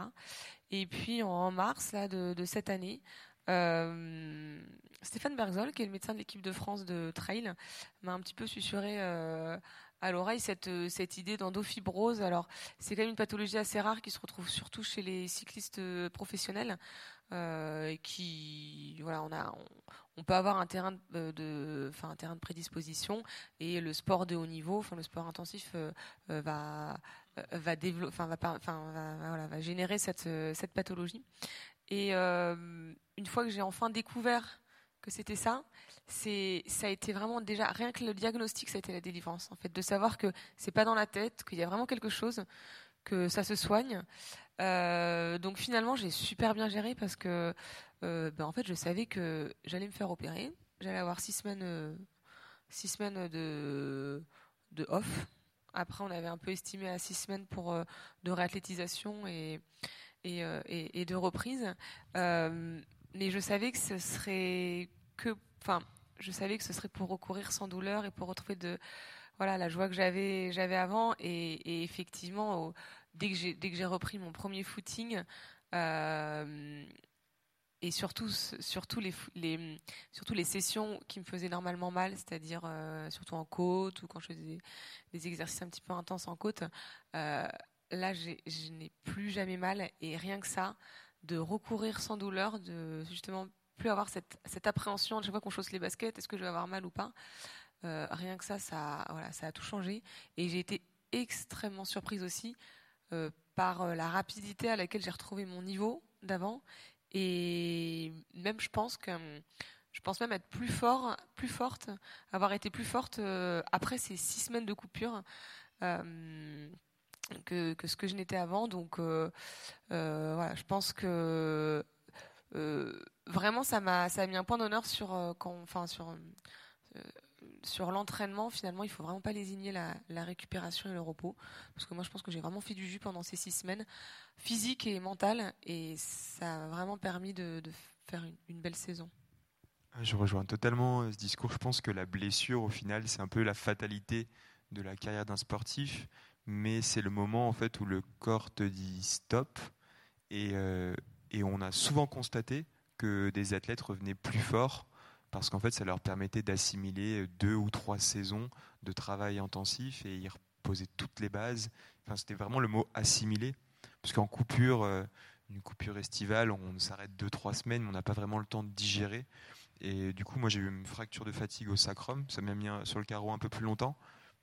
Et puis en mars là, de, cette année, euh, Stéphane Berzol, qui est le médecin de l'équipe de France de trail, m'a un petit peu susurré euh, à l'oreille cette, cette idée d'endofibrose. Alors, c'est quand même une pathologie assez rare qui se retrouve surtout chez les cyclistes professionnels. Euh, qui voilà on a on, peut avoir un terrain de, enfin un terrain de prédisposition et le sport de haut niveau enfin le sport intensif euh, euh, va va développer enfin va enfin voilà, va générer cette cette pathologie. Et une fois que j'ai enfin découvert que c'était ça c'est ça a été vraiment déjà rien que le diagnostic ça a été la délivrance en fait de savoir que c'est pas dans la tête qu'il y a vraiment quelque chose que ça se soigne euh, donc finalement, j'ai super bien géré parce que, euh, ben, en fait, je savais que j'allais me faire opérer. J'allais avoir six semaines, euh, six semaines de, de off. Après, on avait un peu estimé à six semaines pour de réathlétisation et et, et, de reprise. mais je savais que ce serait que, enfin, je savais que ce serait pour recourir sans douleur et pour retrouver de voilà la joie que j'avais j'avais avant et, effectivement dès que j'ai dès que j'ai repris mon premier footing euh, et surtout surtout les, les surtout les sessions qui me faisaient normalement mal, c'est-à-dire euh, surtout en côte ou quand je faisais des, exercices un petit peu intenses en côte, euh, là je n'ai plus jamais mal et rien que ça de recourir sans douleur, de justement plus avoir cette, cette appréhension de chaque fois qu'on chausse les baskets, est-ce que je vais avoir mal ou pas. Rien que ça, ça, voilà, ça a tout changé. Et j'ai été extrêmement surprise aussi euh, par euh, la rapidité à laquelle j'ai retrouvé mon niveau d'avant. Et même, je pense que je pense même être plus fort, plus forte, avoir été plus forte euh, après ces six semaines de coupure. que, que, ce que je n'étais avant. Donc voilà, je pense que vraiment ça m'a ça a mis un point d'honneur sur quand enfin sur sur l'entraînement, finalement, il faut vraiment pas lésigner la, la, récupération et le repos. Parce que moi, je pense que j'ai vraiment fait du jus pendant ces six semaines, physique et mentale, et ça a vraiment permis de, faire une, belle saison. Ah, je rejoins totalement euh, ce discours. Je pense que la blessure, au final, c'est un peu la fatalité de la carrière d'un sportif, mais c'est le moment en fait où le corps te dit stop, et, euh, et on a souvent constaté que des athlètes revenaient plus forts parce qu'en fait, ça leur permettait d'assimiler deux ou trois saisons de travail intensif et y reposer toutes les bases. Enfin, c'était vraiment le mot assimiler, parce qu'en coupure, euh, une coupure estivale, on s'arrête deux trois semaines, mais on n'a pas vraiment le temps de digérer. Et du coup, moi, j'ai eu une fracture de fatigue au sacrum. Ça m'a mis sur le carreau un peu plus longtemps,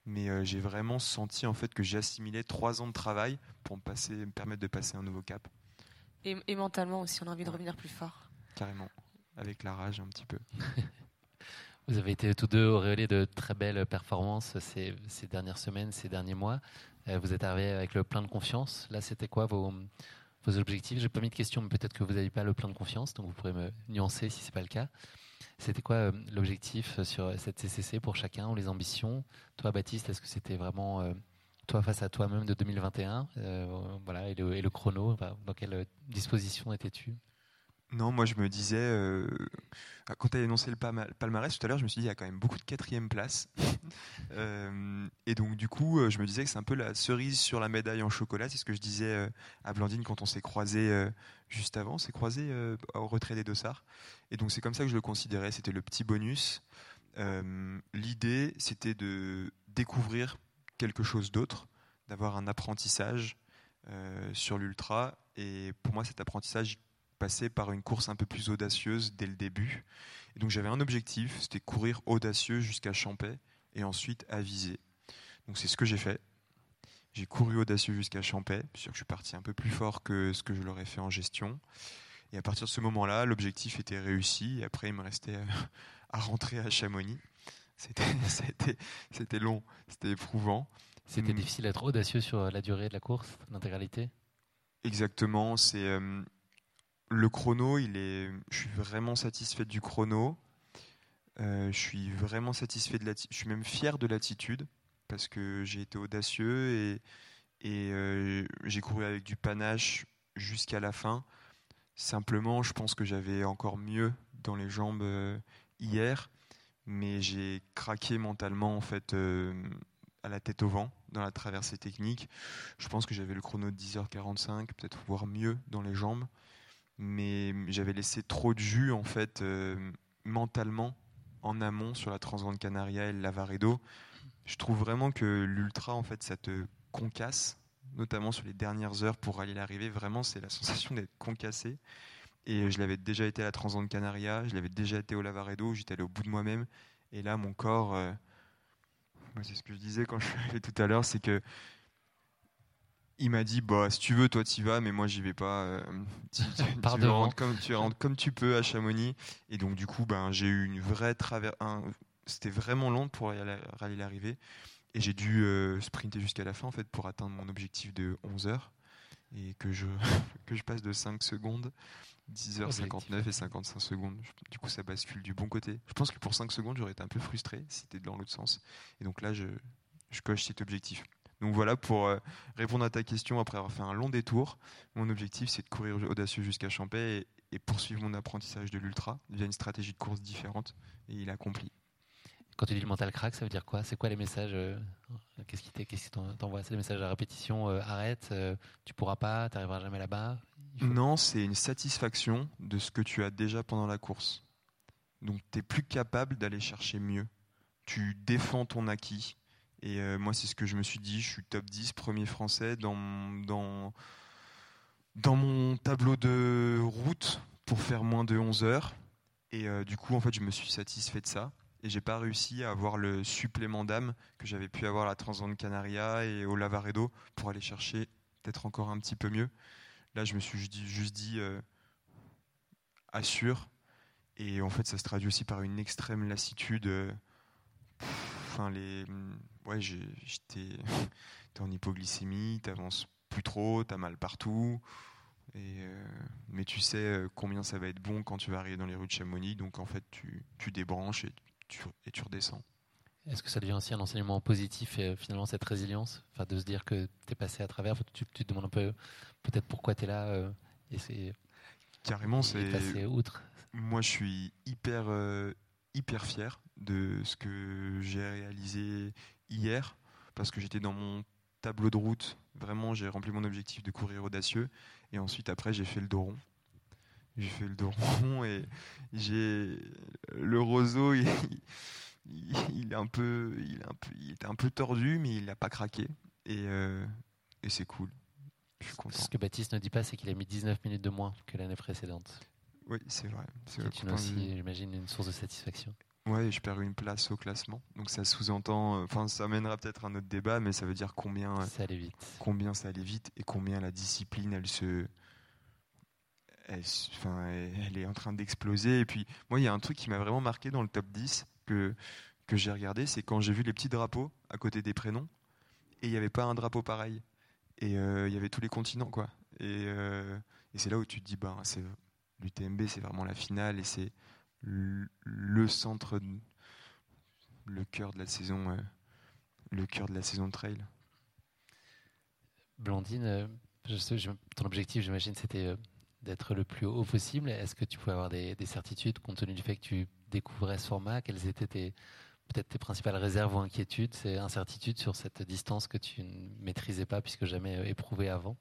mais euh, j'ai vraiment senti en fait que j'ai assimilé trois ans de travail pour me, passer, me permettre de passer un nouveau cap. Et, et mentalement aussi, on a envie de revenir plus fort. Carrément avec la rage un petit peu. Vous avez été tous deux auréolés de très belles performances ces, dernières semaines, ces derniers mois. Euh, vous êtes arrivés avec le plein de confiance. Là, c'était quoi vos, vos objectifs? J'ai pas mis de questions, mais peut-être que vous n'avez pas le plein de confiance, donc vous pourrez me nuancer si c'est pas le cas. C'était quoi euh, l'objectif sur cette CCC pour chacun ou les ambitions? Toi, Baptiste, est-ce que c'était vraiment euh, toi face à toi-même de 2021 Voilà, et le chrono, dans quelle disposition étais-tu? Non, moi je me disais, euh, quand tu as énoncé le palmarès tout à l'heure, je me suis dit, il y a quand même beaucoup de quatrième place. Euh, et donc du coup, euh, je me disais que c'est un peu la cerise sur la médaille en chocolat. C'est ce que je disais à Blandine quand on s'est croisé juste avant. On s'est croisé au retrait des dossards. Et donc c'est comme ça que je le considérais. C'était le petit bonus. L'idée, c'était de découvrir quelque chose d'autre, d'avoir un apprentissage sur l'ultra. Et pour moi, cet apprentissage passait par une course un peu plus audacieuse dès le début. Et donc j'avais un objectif, c'était courir audacieux jusqu'à Champais et ensuite aviser. Donc c'est ce que j'ai fait. J'ai couru audacieux jusqu'à Champais. Je suis parti un peu plus fort que ce que je l'aurais fait en gestion. Et à partir de ce moment-là, l'objectif était réussi. Et après, il me restait à rentrer à Chamonix. C'était long, c'était éprouvant. C'était difficile d'être audacieux sur la durée de la course, l'intégralité? Exactement. C'est euh, le chrono. Il est. Je suis vraiment satisfait du chrono. Euh, je suis vraiment satisfait de. Je suis même fier de l'attitude parce que j'ai été audacieux et, euh, j'ai couru avec du panache jusqu'à la fin. Simplement, je pense que j'avais encore mieux dans les jambes hier, mais j'ai craqué mentalement en fait à la tête au vent dans la traversée technique. Je pense que j'avais le chrono de 10h45, peut-être voire mieux dans les jambes, mais j'avais laissé trop de jus en fait euh, mentalement en amont sur la Transgrande Canaria et le Lavaredo. Je trouve vraiment que l'ultra en fait ça te concasse, notamment sur les dernières heures pour aller l'arrivée. Vraiment, c'est la sensation d'être concassé. Et je l'avais déjà été à la Transgrande Canaria, je l'avais déjà été au Lavaredo, j'étais allé au bout de moi-même. Et là, mon corps, euh, c'est ce que je disais quand je suis arrivé tout à l'heure, c'est que il m'a dit bah si tu veux toi tu vas mais moi j'y vais pas euh, tu, rentres comme tu rentres comme tu peux à Chamonix et donc du coup ben j'ai eu une vraie travers c'était vraiment long pour rallier l'arrivée et j'ai dû euh, sprinter jusqu'à la fin en fait pour atteindre mon objectif de 11 heures et que je que je passe de 5 secondes 10h59 et 55 secondes. Du coup, ça bascule du bon côté. Je pense que pour 5 secondes, j'aurais été un peu frustré si c'était dans l'autre sens. Et donc là, je, je, coche cet objectif. Donc voilà, pour euh, répondre à ta question, après avoir fait un long détour, mon objectif, c'est de courir audacieux jusqu'à Champais et, poursuivre mon apprentissage de l'ultra via une stratégie de course différente. Et il accomplit. Quand tu dis le mental crack, ça veut dire quoi? C'est quoi les messages euh, Qu'est-ce qui t'envoie? C'est des messages à répétition euh, Arrête, tu pourras pas, tu n'arriveras jamais là-bas? Non, c'est une satisfaction de ce que tu as déjà pendant la course. Donc tu n'es plus capable d'aller chercher mieux. Tu défends ton acquis. Et euh, moi, c'est ce que je me suis dit. Je suis top 10, premier français dans, dans, dans mon tableau de route pour faire moins de 11 heures. Et euh, du coup, en fait, je me suis satisfait de ça. Et j'ai pas réussi à avoir le supplément d'âme que j'avais pu avoir à la Transgrande Canaria et au Lavaredo pour aller chercher peut-être encore un petit peu mieux. Là, je me suis juste dit, euh, assure. Et en fait, ça se traduit aussi par une extrême lassitude. Enfin, les, ouais, j'étais en hypoglycémie, t'avances plus trop, t'as mal partout. Et, euh, mais tu sais combien ça va être bon quand tu vas arriver dans les rues de Chamonix. Donc en fait, tu, tu débranches et tu, et tu redescends. Est-ce que ça devient aussi un enseignement positif et finalement cette résilience? Enfin, De se dire que tu es passé à travers, tu, tu, te demandes un peu peut-être pourquoi tu es là euh, et c'est carrément c'est outre. Moi, je suis hyper euh, hyper fier de ce que j'ai réalisé hier parce que j'étais dans mon tableau de route. Vraiment, j'ai rempli mon objectif de courir audacieux et ensuite après j'ai fait le dos rond. J'ai fait le dos rond et j'ai le roseau. Il, il, est un peu, il est un peu, il était un peu tordu, mais il n'a pas craqué et, euh, et c'est cool. Ce que Baptiste ne dit pas, c'est qu'il a mis 19 minutes de moins que l'année précédente. Oui, c'est vrai. C'est aussi, j'imagine, une source de satisfaction. Ouais, je perds une place au classement. Donc ça sous-entend, euh, enfin ça mènera peut-être un autre débat, mais ça veut dire combien ça allait vite, combien ça allait vite et combien la discipline, elle se, elle, enfin, elle est en train d'exploser. Et puis moi, il y a un truc qui m'a vraiment marqué dans le top 10 que que j'ai regardé, c'est quand j'ai vu les petits drapeaux à côté des prénoms et il n'y avait pas un drapeau pareil et euh, il y avait tous les continents quoi. Et, euh, et c'est là où tu te dis bah c'est l'UTMB c'est vraiment la finale et c'est le centre le cœur de la saison euh, le cœur de la saison de trail. Blandine, je ton objectif j'imagine c'était d'être le plus haut possible. Est-ce que tu pouvais avoir des, des, certitudes compte tenu du fait que tu découvrais ce format? Quelles étaient tes, peut-être tes principales réserves ou inquiétudes, c'est incertitudes sur cette distance que tu ne maîtrisais pas puisque jamais euh, éprouvée avant?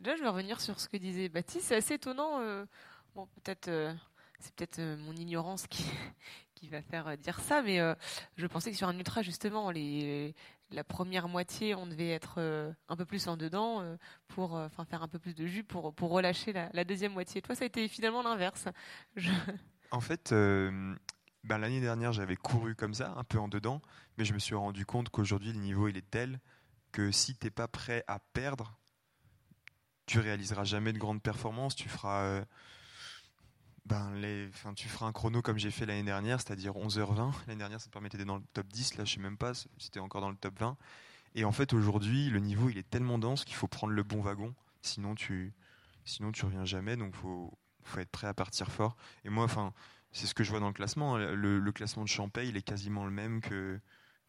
Déjà, je vais revenir sur ce que disait Baptiste. C'est assez étonnant. Euh, bon, peut-être, euh, c'est peut-être mon ignorance qui, qui va faire dire ça, mais je pensais que sur un ultra, justement, la première moitié, on devait être un peu plus en dedans pour faire un peu plus de jus pour, pour relâcher la, deuxième moitié. Toi, ça a été finalement l'inverse. En fait, ben, l'année dernière, j'avais couru comme ça, un peu en dedans, mais je me suis rendu compte qu'aujourd'hui, le niveau, il est tel que si tu n'es pas prêt à perdre, tu réaliseras jamais de grandes performances. Tu feras, euh, ben les, enfin, tu feras un chrono comme j'ai fait l'année dernière, c'est-à-dire 11h20. L'année dernière, ça te permettait d'être dans le top 10. Là, je sais même pas, c'était encore dans le top 20. Et en fait, aujourd'hui, le niveau, il est tellement dense qu'il faut prendre le bon wagon. Sinon, tu, sinon, tu reviens jamais. Donc, faut, faut être prêt à partir fort. Et moi, enfin, c'est ce que je vois dans le classement. Hein. Le, classement de Champagne, il est quasiment le même que,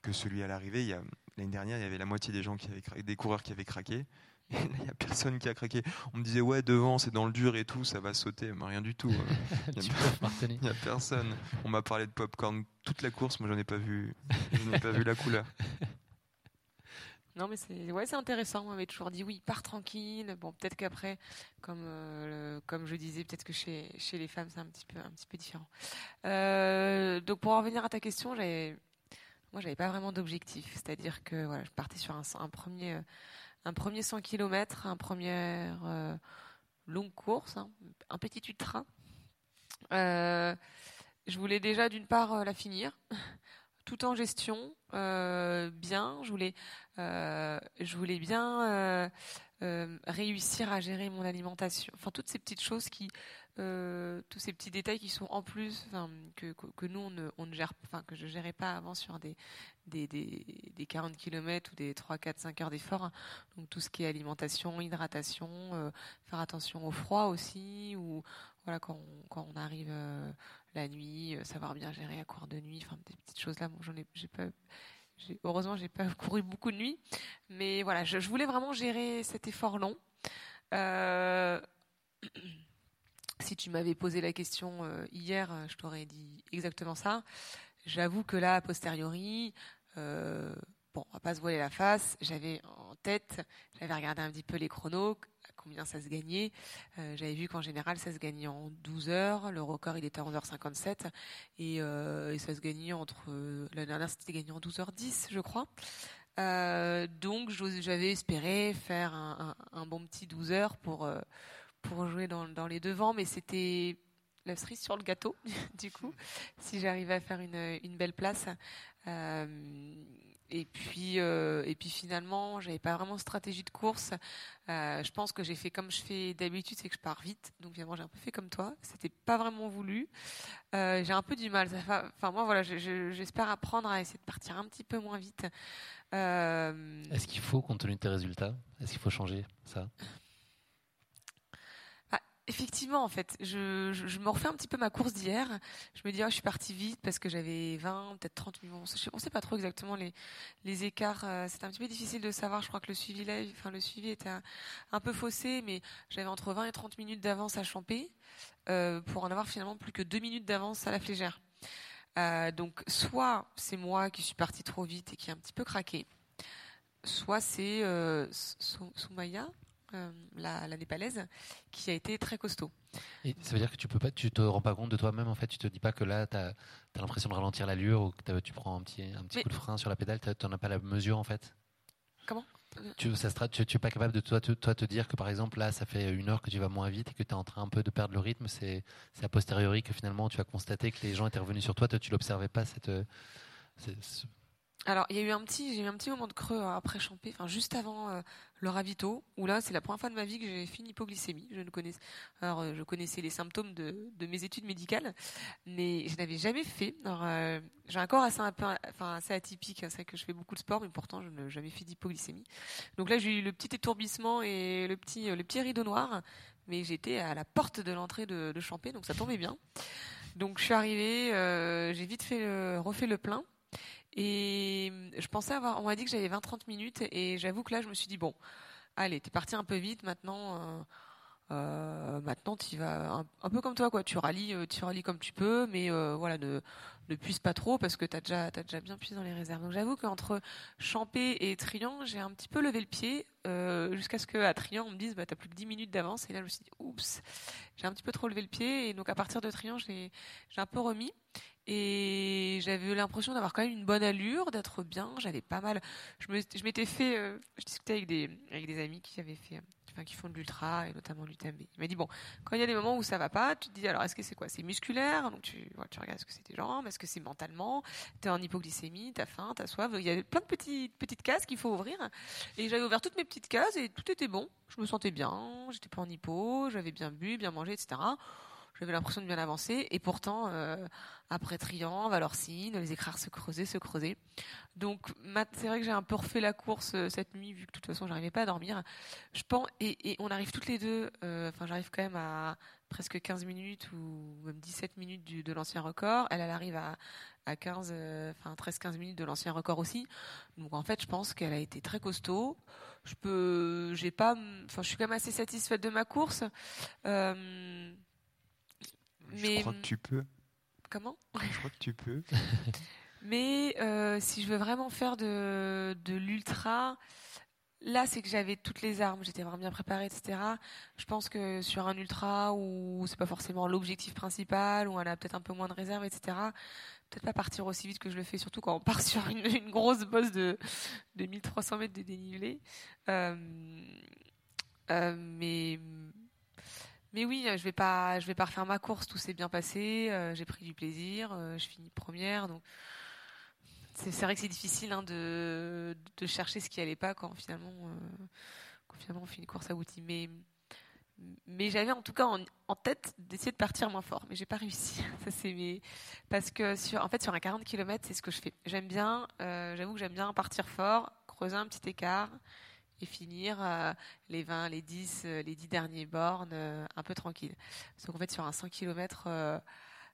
que celui à l'arrivée. L'année dernière, il y avait la moitié des gens qui avaient des coureurs qui avaient craqué. il n'y a personne qui a craqué. On me disait, ouais, devant, c'est dans le dur et tout, ça va sauter. Mais rien du tout. Il n'y a, personne. On m'a parlé de popcorn toute la course, moi, j'en ai pas vu, je n'ai pas vu la couleur. Non, mais c'est ouais, c'est intéressant. On m'avait toujours dit oui, pars tranquille. Bon, peut-être qu'après, comme euh, comme je disais, peut-être que chez chez les femmes c'est un petit peu un petit peu différent. Euh, donc pour en revenir à ta question, j'avais moi j'avais pas vraiment d'objectif, c'est-à-dire que voilà, je partais sur un, un premier un premier 100 km, un première euh, longue course, hein, un petit ultra. Euh, je voulais déjà d'une part euh, la finir, tout en gestion, bien. Je voulais, je voulais bien réussir à gérer mon alimentation. Enfin, toutes ces petites choses qui euh, tous ces petits détails qui sont en plus, que, nous on ne, gère, enfin que je gérais pas avant sur des des, des, des 40 km ou des 3, 4, 5 heures d'effort. Hein. Donc tout ce qui est alimentation, hydratation, euh, faire attention au froid aussi, ou voilà quand on, arrive euh, la nuit, savoir bien gérer à court de nuit, des petites choses là. Bon, j'en ai, j'ai pas heureusement, j'ai pas couru beaucoup de nuit, mais voilà, je, voulais vraiment gérer cet effort long. si tu m'avais posé la question euh, hier, euh, je t'aurais dit exactement ça. J'avoue que là, a posteriori, euh, bon, on va pas se voiler la face. J'avais en tête, j'avais regardé un petit peu les chronos, combien ça se gagnait. j'avais vu qu'en général, ça se gagnait en 12 heures. Le record, il était à 11h57. Et, ça se gagnait entre... la dernière, c'était gagné en 12h10, je crois. donc, j'avais espéré faire un, bon petit 12 heures pour pour jouer dans, les devants, mais c'était la cerise sur le gâteau, du coup, si j'arrivais à faire une, belle place. Euh, et puis, euh, et puis finalement, j'avais pas vraiment de stratégie de course. Euh, je pense que j'ai fait comme je fais d'habitude, c'est que je pars vite. Donc finalement, j'ai un peu fait comme toi. C'était pas vraiment voulu. Euh, j'ai un peu du mal. Enfin moi, voilà, j'espère apprendre à essayer de partir un petit peu moins vite. Est-ce qu'il faut, compte tenu de tes résultats, est-ce qu'il faut changer ça? Effectivement, en fait, je, je, me refais un petit peu ma course d'hier. Je me dis, oh, je suis partie vite parce que j'avais 20, peut-être 30 minutes. On ne sait pas trop exactement les, écarts. Euh, c'est un petit peu difficile de savoir. Je crois que le suivi live, enfin le suivi était un, peu faussé, mais j'avais entre 20 et 30 minutes d'avance à Champé euh, pour en avoir finalement plus que 2 minutes d'avance à la Flégère. Euh, donc, soit c'est moi qui suis partie trop vite et qui ai un petit peu craqué, soit c'est euh, Soumaya euh, la, népalaise, qui a été très costaud. Et ça veut dire que tu peux pas, tu te rends pas compte de toi-même en fait, tu te dis pas que là tu as, l'impression de ralentir l'allure ou que tu prends un petit, un petit coup de frein sur la pédale, tu n'en as pas la mesure en fait? Comment? Tu, ça, tu, tu es pas capable de toi te, toi te dire que par exemple là ça fait une heure que tu vas moins vite et que tu es en train un peu de perdre le rythme, c'est a posteriori que finalement tu as constaté que les gens étaient revenus sur toi, toi tu l'observais pas cette, alors, il y a eu un petit, j'ai eu un petit moment de creux euh, après Champé, enfin juste avant euh, le ravito, où là, c'est la première fois de ma vie que j'ai fait une hypoglycémie. Je ne connaissais, alors euh, je connaissais les symptômes de, mes études médicales, mais je n'avais jamais fait. Alors, j'ai un corps assez un peu, enfin assez atypique. Hein, c'est que je fais beaucoup de sport, mais pourtant je n'ai jamais fait d'hypoglycémie. Donc là, j'ai eu le petit étourbissement et le petit, le petit rideau noir, mais j'étais à la porte de l'entrée de, de Champé, donc ça tombait bien. Donc je suis arrivée, j'ai vite fait refait le plein. Et je pensais avoir, on m'a dit que j'avais 20-30 minutes et j'avoue que là, je me suis dit, bon, allez, t'es parti un peu vite, maintenant, euh, euh, maintenant tu vas un, peu comme toi, quoi. Tu rallies, euh, tu rallies comme tu peux, mais voilà, ne, ne puise pas trop parce que t'as déjà, as déjà bien puisé dans les réserves. Donc j'avoue qu'entre Champé et Trian, j'ai un petit peu levé le pied jusqu'à ce qu'à Trian, on me dise, bah, t'as plus que 10 minutes d'avance. Et là, je me suis dit, oups, j'ai un petit peu trop levé le pied. Et donc à partir de Trian, j'ai un peu remis. Et j'avais l'impression d'avoir quand même une bonne allure, d'être bien. J'avais pas mal. Je m'étais fait. Euh, je discutais avec des, amis qui avaient fait. Qui font de l'ultra et notamment l'UTMB. Il m'a dit bon, quand il y a des moments où ça va pas, tu te dis alors est-ce que c'est quoi? C'est musculaire, donc tu, tu regardes est-ce que c'est tes jambes, est-ce que c'est mentalement, t'es en hypoglycémie, t'as faim, t'as soif? Il y a plein de petites petites cases qu'il faut ouvrir. Et j'avais ouvert toutes mes petites cases et tout était bon. Je me sentais bien, j'étais pas en hypo, j'avais bien bu, bien mangé, etc j'avais l'impression de bien avancer. Et pourtant, euh, après Trian, Valorcine, les écrans se creusaient, se creusaient. Donc, c'est vrai que j'ai un peu refait la course euh, cette nuit, vu que de toute façon, j'arrivais pas à dormir. Je pense, et, on arrive toutes les deux, euh, enfin, j'arrive quand même à presque 15 minutes ou même 17 minutes du, de l'ancien record. Elle, elle arrive à, à 15, enfin, 13-15 minutes de l'ancien record aussi. Donc, en fait, je pense qu'elle a été très costaud. Je peux, j'ai pas, enfin, je suis quand même assez satisfaite de ma course. Je crois que tu peux. Comment? Je crois que tu peux. Mais euh, si je veux vraiment faire de, de l'ultra, là, c'est que j'avais toutes les armes, j'étais vraiment bien préparée, etc. Je pense que sur un ultra où c'est pas forcément l'objectif principal, où on a peut-être un peu moins de réserve, etc. Peut-être pas partir aussi vite que je le fais, surtout quand on part sur une, grosse bosse de, de 1300 mètres de dénivelé. Euh, euh, mais mais oui, je vais pas, je vais pas refaire ma course. Tout s'est bien passé. Euh, j'ai pris du plaisir. Euh, je finis première, donc c'est vrai que c'est difficile hein, de, de, chercher ce qui allait pas quand finalement, euh, finalement on fait une course aboutie. Mais mais j'avais en tout cas en, tête d'essayer de partir moins fort, mais j'ai pas réussi. Ça c'est parce que sur en fait sur un 40 km, c'est ce que je fais. J'aime bien, j'avoue que j'aime bien partir fort, creuser un petit écart et finir euh, les 20, les 10, euh, les 10 derniers bornes euh, un peu tranquille. Parce qu'en fait, sur un 100 km,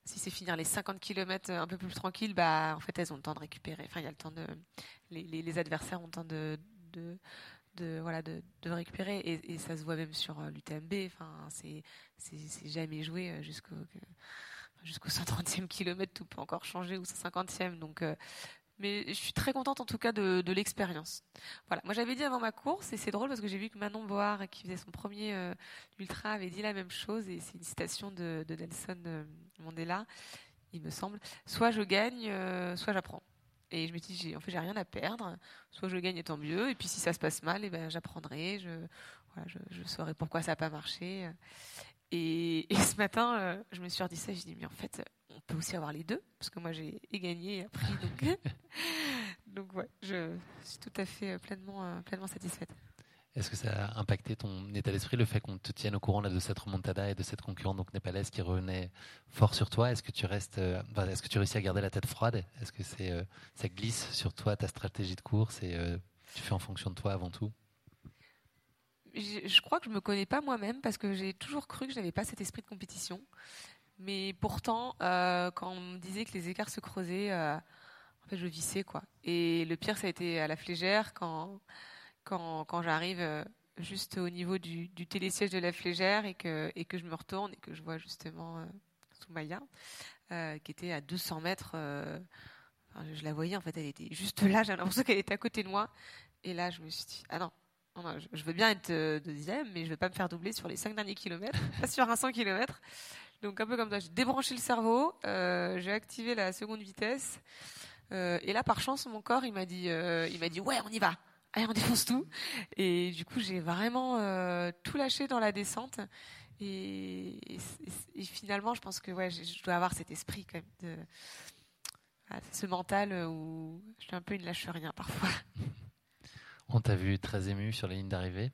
si c'est finir les 50 km un peu plus tranquille, bah, en fait, elles ont le temps de récupérer. Enfin, il y a le temps de, les, les, adversaires ont le temps de, de, de voilà, de, de récupérer. Et, ça se voit même sur l'UTMB. Enfin, c'est, c'est, jamais joué jusqu'au, jusqu'au 130e kilomètre, tout peut encore changer, ou 150e. Donc, mais je suis très contente en tout cas de, l'expérience. Voilà. Moi j'avais dit avant ma course et c'est drôle parce que j'ai vu que Manon Board qui faisait son premier euh, ultra avait dit la même chose et c'est une citation de, Nelson euh, Mandela, il me semble. Soit je gagne, euh, soit j'apprends. Et je me dis en fait j'ai rien à perdre. Soit je gagne et tant mieux. Et puis si ça se passe mal, eh ben j'apprendrai. Je, je saurai pourquoi ça n'a pas marché. Et, et, ce matin, je me suis redit ça. J'ai dit mais en fait on peut aussi avoir les deux, parce que moi j'ai gagné et appris. Donc, donc ouais, je suis tout à fait euh, pleinement, euh, pleinement satisfaite. Est-ce que ça a impacté ton état d'esprit, le fait qu'on te tienne au courant là, de cette remontada et de cette concurrente donc népalaise qui revenait fort sur toi? Est-ce que tu restes, euh, est-ce que tu réussis à garder la tête froide? Est-ce que c'est, ça glisse sur toi ta stratégie de course et tu fais en fonction de toi avant tout? Je, crois que je me connais pas moi-même parce que j'ai toujours cru que je n'avais pas cet esprit de compétition. Mais pourtant, euh, quand on me disait que les écarts se creusaient, euh, en fait, je vissais quoi. Et le pire, ça a été à la flégère quand quand, quand j'arrive euh, juste au niveau du, du, télésiège de la flégère et que et que je me retourne et que je vois justement euh, Soumaya qui était à 200 mètres. je la voyais en fait, elle était juste là. J'avais l'impression qu'elle était à côté de moi. Et là, je me suis dit ah non. Je veux bien être deuxième, mais je ne veux pas me faire doubler sur les cinq derniers kilomètres, pas sur un 100 kilomètres. Donc un peu comme ça, j'ai débranché le cerveau, euh, j'ai activé la seconde vitesse. Euh, et là, par chance, mon corps, il m'a dit, euh, il m'a dit, ouais, on y va. Allez, on défonce tout. Et du coup, j'ai vraiment tout lâché dans la descente. Et, finalement, je pense que ouais, je, dois avoir cet esprit quand même de ce mental où je suis un peu une lâche rien parfois. On t'a vu très ému sur la ligne d'arrivée.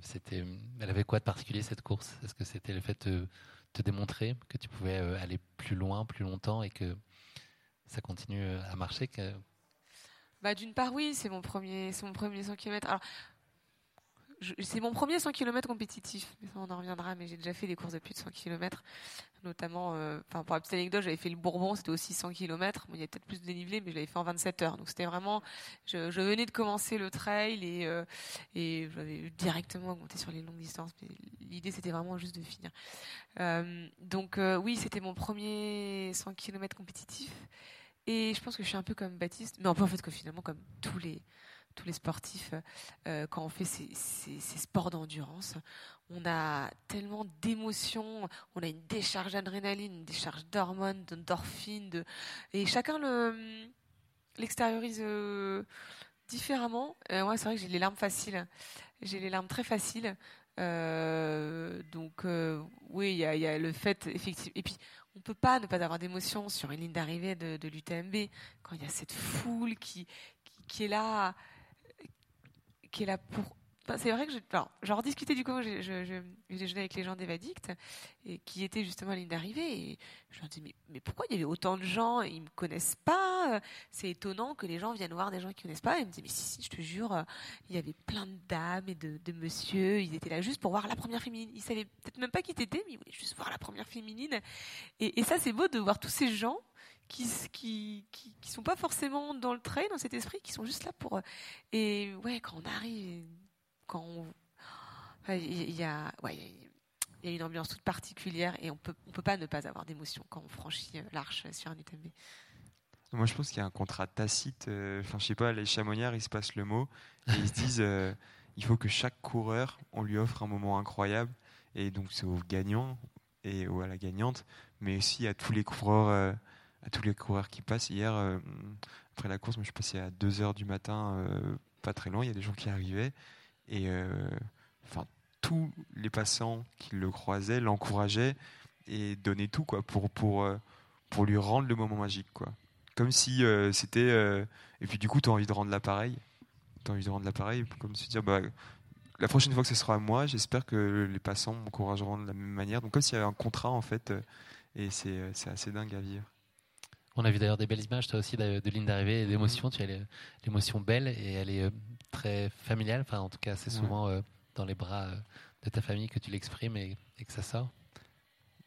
c'était, elle avait quoi de particulier cette course? Est-ce que c'était le fait de te démontrer que tu pouvais euh, aller plus loin, plus longtemps et que ça continue euh, à marcher? Bah, D'une part, oui, c'est mon premier, c'est mon premier 100 km. C'est mon premier 100 km compétitif, mais ça on en reviendra, mais j'ai déjà fait des courses de plus de 100 km, notamment, euh, pour la petite anecdote, j'avais fait le Bourbon, c'était aussi 100 km, bon, il y a peut-être plus de dénivelé, mais je l'avais fait en 27 heures, donc c'était vraiment, je, venais de commencer le trail et, euh, j'avais directement monté sur les longues distances, l'idée c'était vraiment juste de finir. Euh, donc oui, c'était mon premier 100 km compétitif, et je pense que je suis un peu comme Baptiste, mais un peu en fait que finalement comme tous les tous les sportifs, quand on fait ces, sports d'endurance, on a tellement d'émotions, on a une décharge d'adrénaline, une décharge d'hormones, d'endorphines, de... et chacun le l'extériorise différemment. moi, c'est vrai que j'ai les larmes faciles. J'ai les larmes très faciles. Euh, donc euh, oui, il y, a, le fait effectivement. Et puis on peut pas ne pas avoir d'émotion sur une ligne d'arrivée de, l'UTMB quand il y a cette foule qui, est là, qui est là pour c'est vrai que j'en rediscutais du coup, je, déjeunais avec les gens d'Evadict qui étaient justement à ligne d'arrivée et je leur disais mais, pourquoi il y avait autant de gens ils me connaissent pas c'est étonnant que les gens viennent voir des gens qui connaissent pas et ils me disaient mais si si je te jure il y avait plein de dames et de, de monsieur ils étaient là juste pour voir la première féminine. Ils savaient peut-être même pas qui t'étais mais ils voulaient juste voir la première féminine. Et, et ça c'est beau de voir tous ces gens qui, qui, sont pas forcément dans le train, dans cet esprit, qui sont juste là pour. Et ouais, quand on arrive, quand il y a, il y a une ambiance toute particulière et on peut, on peut pas ne pas avoir d'émotion quand on franchit euh, l'arche sur un UTMB. Moi, je pense qu'il y a un contrat tacite. Euh, enfin, je sais pas, les chamonnières, ils se passent le mot et ils se disent, euh, il faut que chaque coureur, on lui offre un moment incroyable. Et donc, c'est au gagnant et ou à la gagnante, mais aussi à tous les coureurs, à tous les coureurs qui passent. Hier, après la course, moi, je suis passé à 2 heures du matin, pas très loin. Il y a des gens qui arrivaient et euh, enfin, tous les passants qui le croisaient l'encourageaient et donnaient tout quoi, pour, pour, euh, pour lui rendre le moment magique. Quoi. Comme si euh, c'était. et puis du coup, tu as envie de rendre l'appareil. Tu as envie de rendre l'appareil, comme se dire bah, la prochaine fois que ce sera à moi, j'espère que les passants m'encourageront de la même manière. Donc, comme s'il y avait un contrat, en fait, et c'est assez dingue à vivre. On a vu d'ailleurs des belles images, toi aussi, de, de ligne d'arrivée et d'émotion. Tu as l'émotion belle et elle est très familial. Enfin, en tout cas, c'est souvent euh, dans les bras euh, de ta famille que tu l'exprimes et, que ça sort.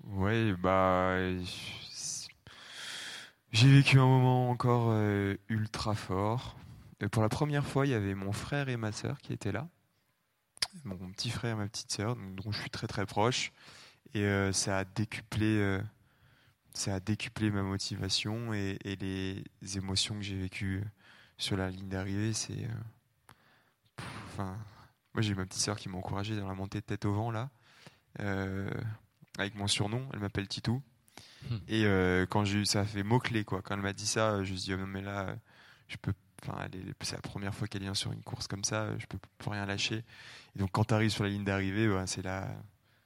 Oui, bah. J'ai vécu un moment encore euh, ultra fort. Et pour la première fois, il y avait mon frère et ma sœur qui étaient là. Mon petit frère et ma petite sœur, dont je suis très très proche. Et ça a décuplé. Ça a décuplé ma motivation et, et les émotions que j'ai vécues sur la ligne d'arrivée. C'est moi j'ai ma petite sœur qui m'a encouragé dans la montée de tête au vent là, euh, avec mon surnom. Elle m'appelle Titou. Hmm. Et euh, quand j'ai eu, ça a fait mot clé quoi. Quand elle m'a dit ça, je me suis dit oh, non mais là, je peux. Enfin, c'est la première fois qu'elle vient sur une course comme ça, je peux, peux rien lâcher. Et donc quand tu arrives sur la ligne d'arrivée, bah, c'est là,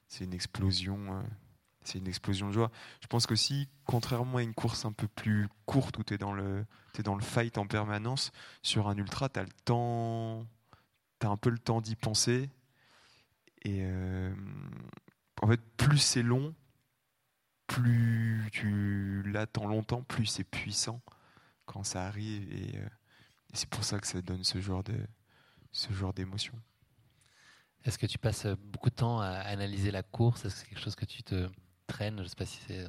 c'est une explosion. C'est une explosion de joie. Je pense qu'aussi, contrairement à une course un peu plus courte où tu es, dans le, es dans le fight en permanence, sur un ultra, tu as le temps as un peu le temps d'y penser. Et euh, en fait, plus c'est long, plus tu l'attends longtemps, plus c'est puissant quand ça arrive. Et, euh, c'est pour ça que ça donne ce genre de ce genre d'émotion. Est-ce que tu passes beaucoup de temps à analyser la course? Est-ce que c'est quelque chose que tu te traînes Je ne sais pas si c'est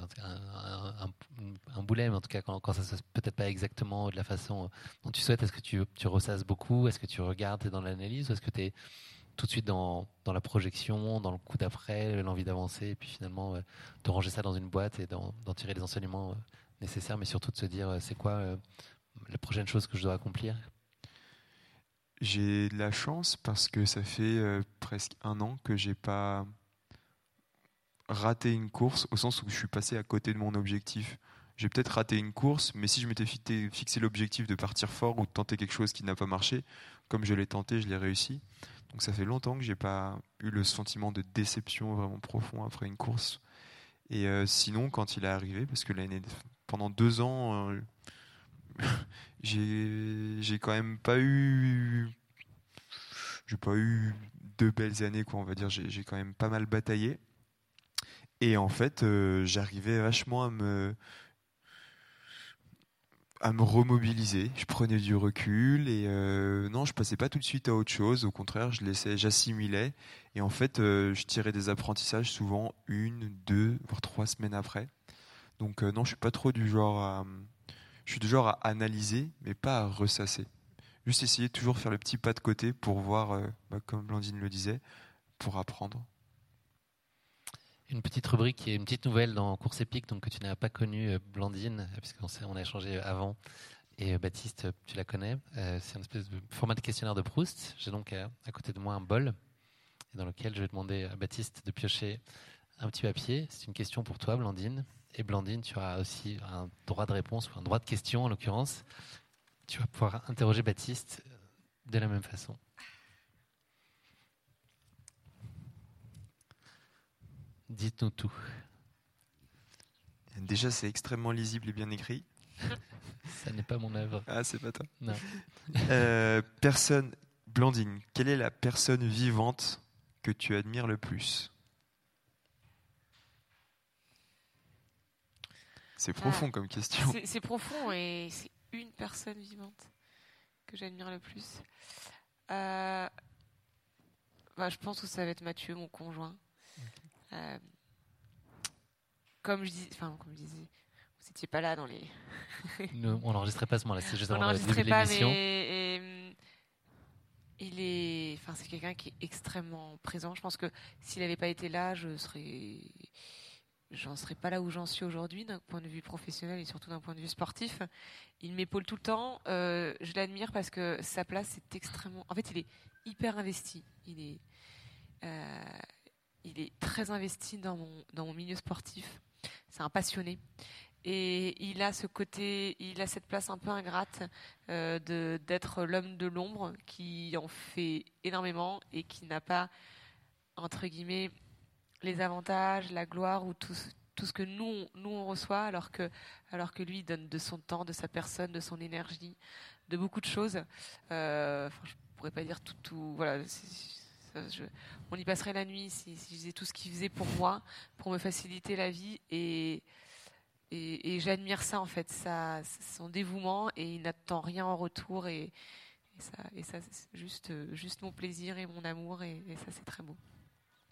un, boulet, mais en tout cas, quand, quand ça se peut-être pas exactement de la façon dont tu souhaites, est-ce que tu, tu ressasses beaucoup? Est-ce que tu regardes, dans l'analyse? Ou est-ce que tu es tout de suite dans, la projection, dans le coup d'après, l'envie d'avancer, et puis finalement euh, de ranger ça dans une boîte et d'en tirer les enseignements euh, nécessaires, mais surtout de se dire euh, c'est quoi la prochaine chose que je dois accomplir? J'ai de la chance parce que ça fait presque un an que j'ai pas raté une course au sens où je suis passé à côté de mon objectif. J'ai peut-être raté une course, mais si je m'étais fixé l'objectif de partir fort ou de tenter quelque chose qui n'a pas marché, comme je l'ai tenté, je l'ai réussi. Donc ça fait longtemps que j'ai pas eu le sentiment de déception vraiment profond après une course. Et euh, sinon, quand il est arrivé, parce que l'année pendant deux ans, euh, j'ai quand même pas eu, j'ai pas eu deux belles années quoi. On va dire, j'ai quand même pas mal bataillé. Et en fait, euh, j'arrivais vachement à me à me remobiliser. Je prenais du recul et euh, non, je passais pas tout de suite à autre chose. Au contraire, je laissais, j'assimilais. Et en fait, euh, je tirais des apprentissages souvent une, deux, voire trois semaines après. Donc non, je suis pas trop du genre à, je suis du genre à analyser, mais pas à ressasser. Juste essayer de toujours faire le petit pas de côté pour voir, bah, comme Blandine le disait, pour apprendre une petite rubrique qui est une petite nouvelle dans Course épique, donc que tu n'as pas connue, euh, Blandine, puisqu'on on a échangé avant. Et Baptiste, tu la connais. c'est un espèce de format de questionnaire de Proust. J'ai donc à, côté de moi un bol dans lequel je vais demander à Baptiste de piocher un petit papier. C'est une question pour toi, Blandine. Et Blandine, tu auras aussi un droit de réponse ou un droit de question en l'occurrence. Tu vas pouvoir interroger Baptiste de la même façon. Dites-nous tout. Déjà, c'est extrêmement lisible et bien écrit. Ça n'est pas mon œuvre. Ah, c'est pas toi. Non. Euh, personne, Blandine, quelle est la personne vivante que tu admires le plus? C'est profond comme question. C'est profond et c'est une personne vivante que j'admire le plus. Euh, bah, je pense que ça va être Mathieu, mon conjoint. Euh, comme je dis, enfin comme je disais, vous n'étiez pas là dans les. on n'enregistrait pas ce moment-là, c'est juste avant le début de. Mais, il est, enfin c'est quelqu'un qui est extrêmement présent. Je pense que s'il n'avait pas été là, je serais j'en serais pas là où j'en suis aujourd'hui d'un point de vue professionnel et surtout d'un point de vue sportif. Il m'épaule tout le temps. Euh, je l'admire parce que sa place est extrêmement. En fait, il est hyper investi. Il est, euh, il est très investi dans mon dans mon milieu sportif. C'est un passionné. Et il a ce côté, il a cette place un peu ingrate euh, d'être l'homme de l'ombre qui en fait énormément et qui n'a pas entre guillemets les avantages, la gloire ou tout, tout ce que nous, nous on reçoit, alors que, alors que lui donne de son temps, de sa personne, de son énergie, de beaucoup de choses. Euh, je pourrais pas dire tout, tout voilà. On y passerait la nuit si, si je faisais tout ce qu'il faisait pour moi, pour me faciliter la vie et et, j'admire ça en fait, ça, son dévouement et il n'attend rien en retour et, et ça, et ça c'est juste, juste mon plaisir et mon amour et ça c'est très beau.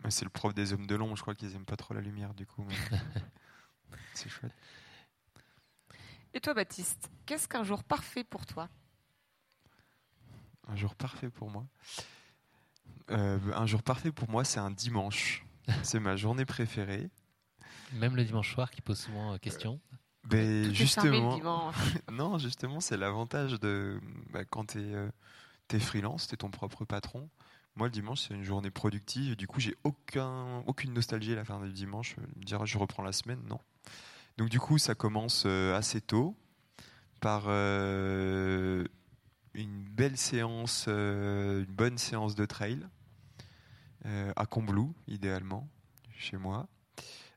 C'est le prof des hommes de l'ombre, je crois qu'ils aiment pas trop la lumière du coup. c'est chouette. Et toi, Baptiste, qu'est-ce qu'un jour parfait pour toi? Un jour parfait pour moi? Euh, Un jour parfait pour moi, c'est un dimanche. c'est ma journée préférée. Même le dimanche soir qui pose souvent euh, question. Ben, justement, non, justement, c'est l'avantage de bah, quand tu es, euh, es, freelance, tu es ton propre patron. Moi, le dimanche, c'est une journée productive. Du coup, j'ai aucun, aucune nostalgie à la fin du dimanche. Me dire, je reprends la semaine, non. Donc, du coup, ça commence euh, assez tôt par euh, une belle séance, euh, une bonne séance de trail à Combloux, idéalement, chez moi.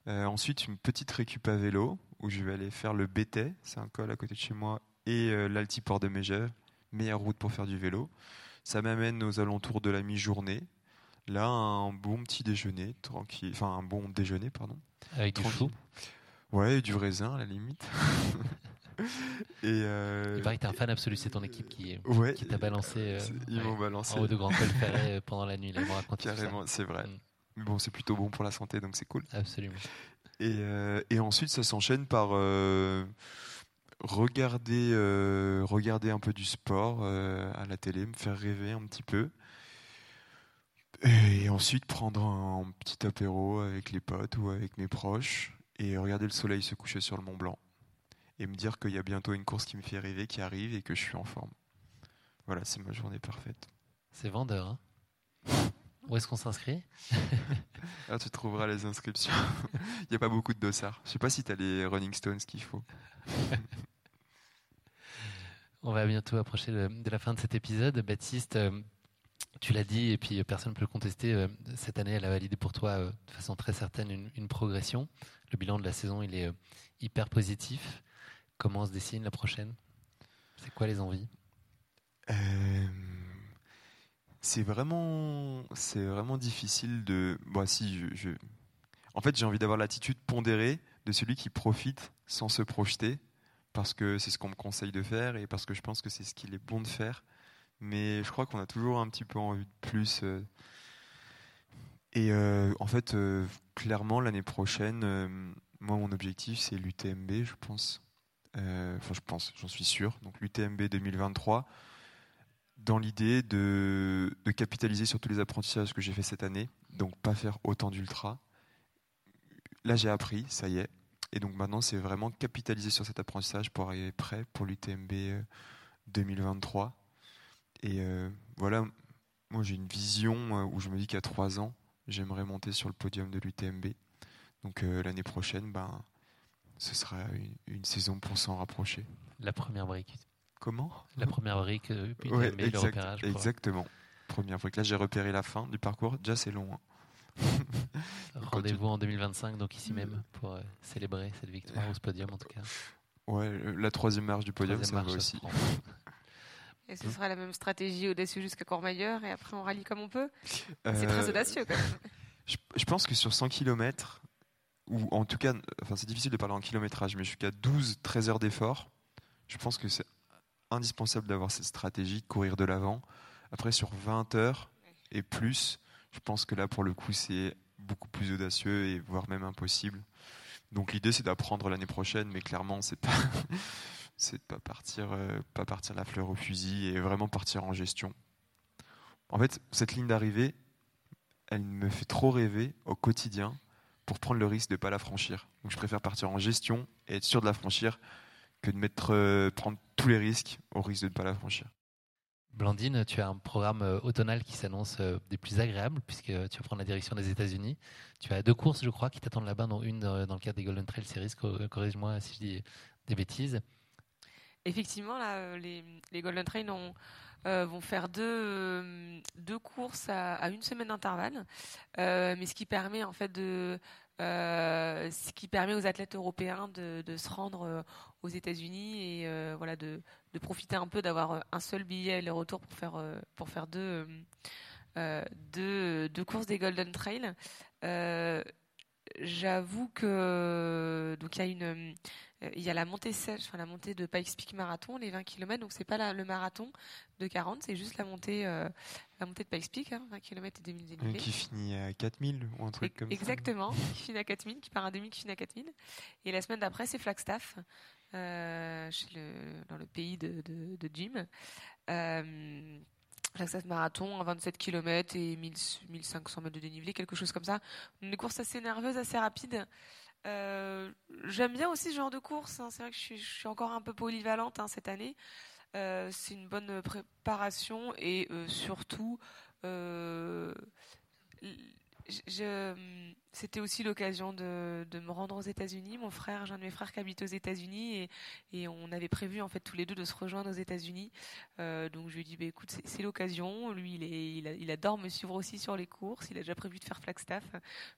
ensuite, une petite récup à vélo où je vais aller faire le BT, c'est un col à côté de chez moi, et l'altiport de Megève, meilleure route pour faire du vélo. Ça m'amène aux alentours de la mi-journée. Là, un bon petit déjeuner, tranquille. Enfin, un bon déjeuner, pardon. Avec du chou Ouais, du raisin à la limite. et euh... Il paraît que t'es un fan absolu, c'est ton équipe qui, qui t'a balancé, euh, Ils m'ont balancé en haut de Grand Col Ferret euh, pendant la nuit. Carrément, c'est vrai. Mm. Mais bon, c'est plutôt bon pour la santé, donc c'est cool. Absolument. Et, euh, et ensuite, ça s'enchaîne par euh, regarder, regarder un peu du sport à la télé, me faire rêver un petit peu. Et ensuite prendre un petit apéro avec les potes ou avec mes proches et regarder le soleil se coucher sur le Mont Blanc. Et me dire qu'il y a bientôt une course qui me fait rêver, qui arrive et que je suis en forme. Voilà, c'est ma journée parfaite. C'est vendeur, hein Où est-ce qu'on s'inscrit ah, Tu trouveras les inscriptions. Il n'y a pas beaucoup de dossards. Je sais pas si tu as les Running Stones qu'il faut. On va bientôt approcher de, la fin de cet épisode. Baptiste, euh, tu l'as dit, et puis personne ne peut le contester, euh, cette année, elle a validé pour toi euh, de façon très certaine une, progression. Le bilan de la saison, il est hyper positif. Comment se dessine la prochaine? C'est quoi les envies? C'est vraiment, c'est vraiment difficile de. Bon, si je... En fait, j'ai envie d'avoir l'attitude pondérée de celui qui profite sans se projeter parce que c'est ce qu'on me conseille de faire et parce que je pense que c'est ce qu'il est bon de faire. Mais je crois qu'on a toujours un petit peu envie de plus. Euh. Et euh, en fait, euh, clairement, l'année prochaine, moi, mon objectif, c'est l'UTMB, je pense. Enfin, je pense, j'en suis sûr. Donc, l'UTMB 2023, dans l'idée de, capitaliser sur tous les apprentissages que j'ai fait cette année. Donc, pas faire autant d'ultra. Là, j'ai appris, ça y est Et donc maintenant, c'est vraiment capitaliser sur cet apprentissage pour arriver prêt pour l'UTMB 2023. Et voilà, moi j'ai une vision où je me dis qu'à trois ans, j'aimerais monter sur le podium de l'UTMB. Donc l'année prochaine, ben, ce sera une, saison pour s'en rapprocher. La première brique. Comment? La première brique, puis ouais, le repérage. Exactement. Première brique. Là, j'ai repéré la fin du parcours. Déjà, c'est long. Hein. Rendez-vous en 2025, donc ici même, pour euh, célébrer cette victoire au podium en tout cas. Ouais, la troisième marche du podium, ça va aussi. Et ce sera la même stratégie audacieux jusqu'à Courmayeur et après on rallie comme on peut C'est très euh, audacieux quand même. Je, pense que sur 100 km, ou en tout cas, c'est difficile de parler en kilométrage, mais jusqu'à 12-13 heures d'effort, je pense que c'est indispensable d'avoir cette stratégie, courir de l'avant. Après, sur 20 heures et plus, je pense que là, pour le coup, c'est beaucoup plus audacieux et voire même impossible. Donc l'idée, c'est d'apprendre l'année prochaine, mais clairement, c'est pas, c'est de pas partir, euh, pas partir la fleur au fusil et vraiment partir en gestion. En fait, cette ligne d'arrivée, elle me fait trop rêver au quotidien pour prendre le risque de ne pas la franchir. Donc je préfère partir en gestion et être sûr de la franchir que de mettre, euh, prendre tous les risques au risque de ne pas la franchir. Blandine, tu as un programme euh, automnal qui s'annonce euh, des plus agréables puisque tu vas prendre la direction des États-Unis. Tu as deux courses, je crois, qui t'attendent là-bas, dont une dans le cadre des Golden Trail Series. Corrige-moi si je dis des bêtises. Effectivement, là, les, Golden Trail vont faire deux, deux courses à, une semaine d'intervalle, mais ce qui permet en fait de euh, ce qui permet aux athlètes européens de, se rendre euh, aux États-Unis et euh, voilà de, profiter un peu d'avoir un seul billet aller-retour pour faire pour faire deux, deux, courses des Golden Trail. J'avoue que donc il y a une euh, il y a la montée sèche, enfin la montée de Pikes Peak Marathon, les 20 km. Donc c'est pas le marathon de 40, c'est juste la montée, euh, la montée de Pikes Peak, 20 km et 2000 dénivelés. Qui finit à 4000 ou un truc comme Exactement, ça. Exactement, qui finit à 4000, qui part à 2000, qui finit à 4000. Et la semaine d'après, c'est Flagstaff, euh, chez le, dans le pays de, de, Jim. Euh, Flagstaff Marathon, 27 km et 1500 mètres de dénivelé, quelque chose comme ça. Une course assez nerveuse, assez rapide. Euh, j'aime bien aussi ce genre de course. Hein. C'est vrai que je suis, encore un peu polyvalente hein, cette année. Euh, c'est une bonne préparation et euh, surtout, c'était aussi l'occasion de, me rendre aux États-Unis. Mon frère, j'ai un de mes frères qui habite aux États-Unis et, on avait prévu en fait tous les deux de se rejoindre aux États-Unis. donc je lui ai dit, bah, écoute, c'est l'occasion. Lui, il, adore me suivre aussi sur les courses. Il a déjà prévu de faire Flagstaff.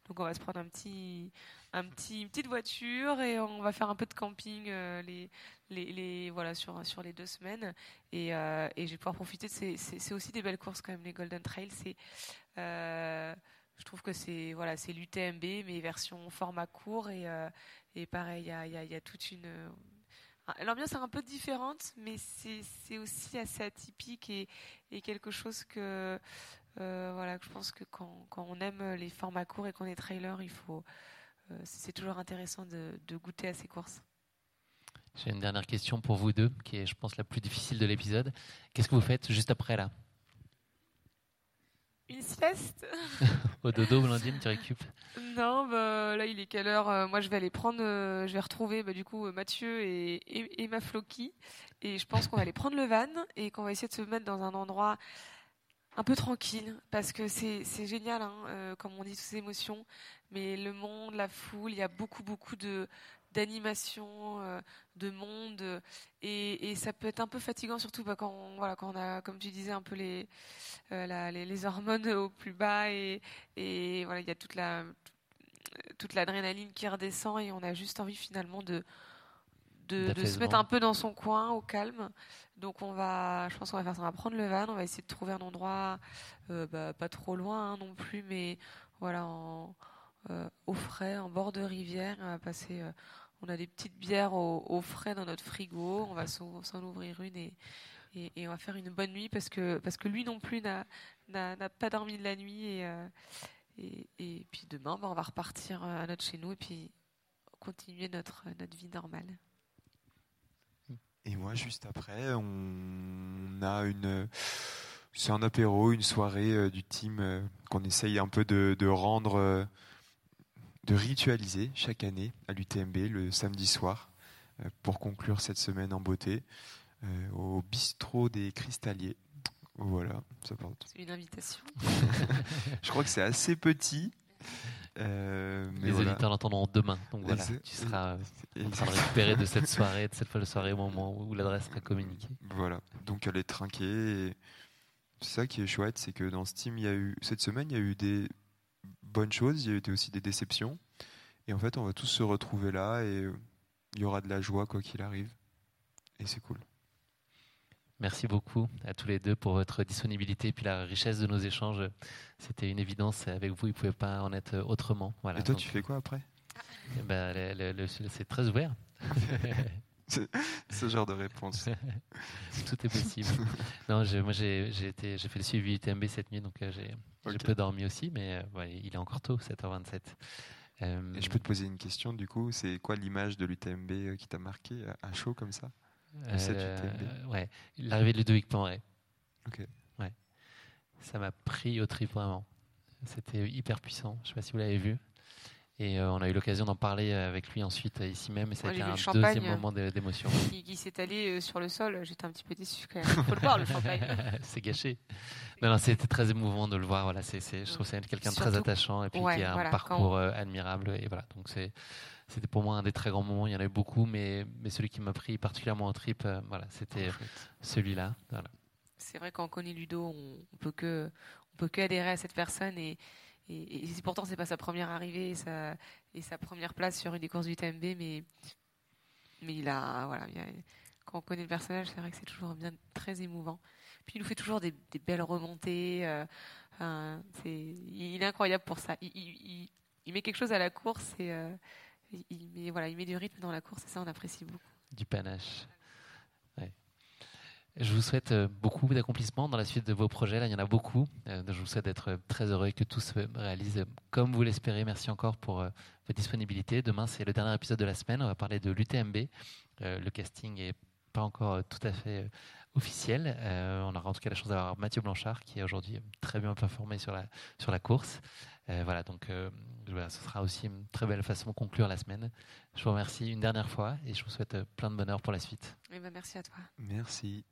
Donc on va se prendre un petit, un petit, une petite voiture et on va faire un peu de camping euh, voilà, sur, sur les deux semaines. Et, euh, je vais pouvoir profiter. C'est aussi des belles courses quand même, les Golden Trail. C'est, euh, je trouve que c'est voilà, c'est l'UTMB, mais version format court. Et, et pareil, il y a, toute une. L'ambiance est un peu différente, mais c'est aussi assez atypique et, quelque chose que, voilà, que je pense que quand, on aime les formats courts et qu'on est trailer, il faut, euh, c'est toujours intéressant de, goûter à ces courses. J'ai une dernière question pour vous deux, qui est, je pense, la plus difficile de l'épisode. Qu'est-ce que vous faites juste après là? Une sieste Au dodo, Blandine, tu récupères Non, bah, là, il est quelle heure euh, Moi, je vais aller prendre, euh, je vais retrouver bah, du coup Mathieu et, et, ma Floki. Et je pense qu'on va aller prendre le van et qu'on va essayer de se mettre dans un endroit un peu tranquille parce que c'est génial, hein, comme on dit, toutes ces émotions mais le monde, la foule, il y a beaucoup, beaucoup de d'animation, euh, de monde, et, ça peut être un peu fatigant, surtout bah, quand, on, voilà, quand on a, comme tu disais, un peu les, euh, les, hormones au plus bas, et, et voilà, il y a toute la toute l'adrénaline qui redescend, et on a juste envie finalement de de, se mettre un peu dans son coin, au calme. Donc on va, je pense qu'on va faire ça, on va prendre le van, on va essayer de trouver un endroit euh, bah, pas trop loin hein, non plus, mais voilà en euh, au frais, en bord de rivière. On, passer, euh, on a des petites bières au, frais dans notre frigo. On va s'en ouvrir une et, on va faire une bonne nuit parce que, parce que lui non plus n'a pas dormi de la nuit. Et, euh, et, puis demain, bah, on va repartir à notre chez nous et puis continuer notre, notre vie normale. Et moi, juste après, on a une. C'est un apéro, une soirée du team qu'on essaye un peu de rendre de ritualiser chaque année à l'UTMB le samedi soir pour conclure cette semaine en beauté au bistrot des Cristalliers. Voilà, ça porte. C'est une invitation. Je crois que c'est assez petit. Euh, les auditeurs l'entendront demain. Donc voilà, tu seras de récupérer de cette soirée, de cette folle soirée au moment où l'adresse sera communiquée. Voilà, donc elle est trinquée. C'est ça qui est chouette, c'est que dans Steam, il y a eu, cette semaine, il y a eu des bonnes choses, il y a eu aussi des déceptions. Et en fait, on va tous se retrouver là et il y aura de la joie quoi qu'il arrive. Et c'est cool. Merci beaucoup à tous les deux pour votre disponibilité et puis la richesse de nos échanges. C'était une évidence avec vous, il ne pouvait pas en être autrement. Voilà, et toi, tu fais quoi après? eh ben, C'est très ouvert. Ce genre de réponse. Tout est possible. non, moi j'ai fait le suivi UTMB cette nuit, donc euh, j'ai peu dormi aussi, mais euh, il est encore tôt, 7h27. Euh, et je peux te poser une question du coup, c'est quoi l'image de l'UTMB qui t'a marqué à chaud comme ça euh, ouais, l'arrivée de Ludovic Poiret. Ok. Ouais. Ça m'a pris au trip vraiment. C'était hyper puissant. Je ne sais pas si vous l'avez vu. Et euh, on a eu l'occasion d'en parler avec lui ensuite ici même. Et ça a été un deuxième moment d'émotion. Qui, s'est allé euh, sur le sol. J'étais un petit peu déçu quand même. Il faut le voir, le champagne. c'est gâché. Non, non, c'était très émouvant de le voir. Voilà, c'est, je trouve que c'est quelqu'un de très attachant et puis qui a un parcours admirable. Et voilà, donc c'est c'était pour moi un des très grands moments. Il y en avait beaucoup, mais, mais celui qui m'a pris particulièrement en trip, euh, voilà, c'était celui-là. C'est vrai qu'on connaît Ludo, on peut que on peut que adhérer à cette personne et, et, et pourtant c'est pas sa première arrivée et sa, première place sur une des courses du TMB, mais mais il a voilà, quand on connaît le personnage, c'est vrai que c'est toujours bien très émouvant. Puis il nous fait toujours des, belles remontées. Euh, il est incroyable pour ça. Il, il, met quelque chose à la course et euh, il, met, voilà, il met du rythme dans la course et ça, on apprécie beaucoup. Du panache. Je vous souhaite euh, beaucoup d'accomplissements dans la suite de vos projets. Là, il y en a beaucoup. Euh, je vous souhaite d'être très heureux et que tout se réalise comme vous l'espérez. Merci encore pour euh, votre disponibilité. Demain, c'est le dernier épisode de la semaine. On va parler de l'UTMB. Le casting n'est pas encore tout à fait officiel. on aura en tout cas la chance d'avoir Mathieu Blanchard qui est aujourd'hui très bien informé sur la, sur la course. Euh, voilà, donc euh, ce sera aussi une très belle façon de conclure la semaine. Je vous remercie une dernière fois et je vous souhaite plein de bonheur pour la suite. Eh ben, merci à toi. Merci.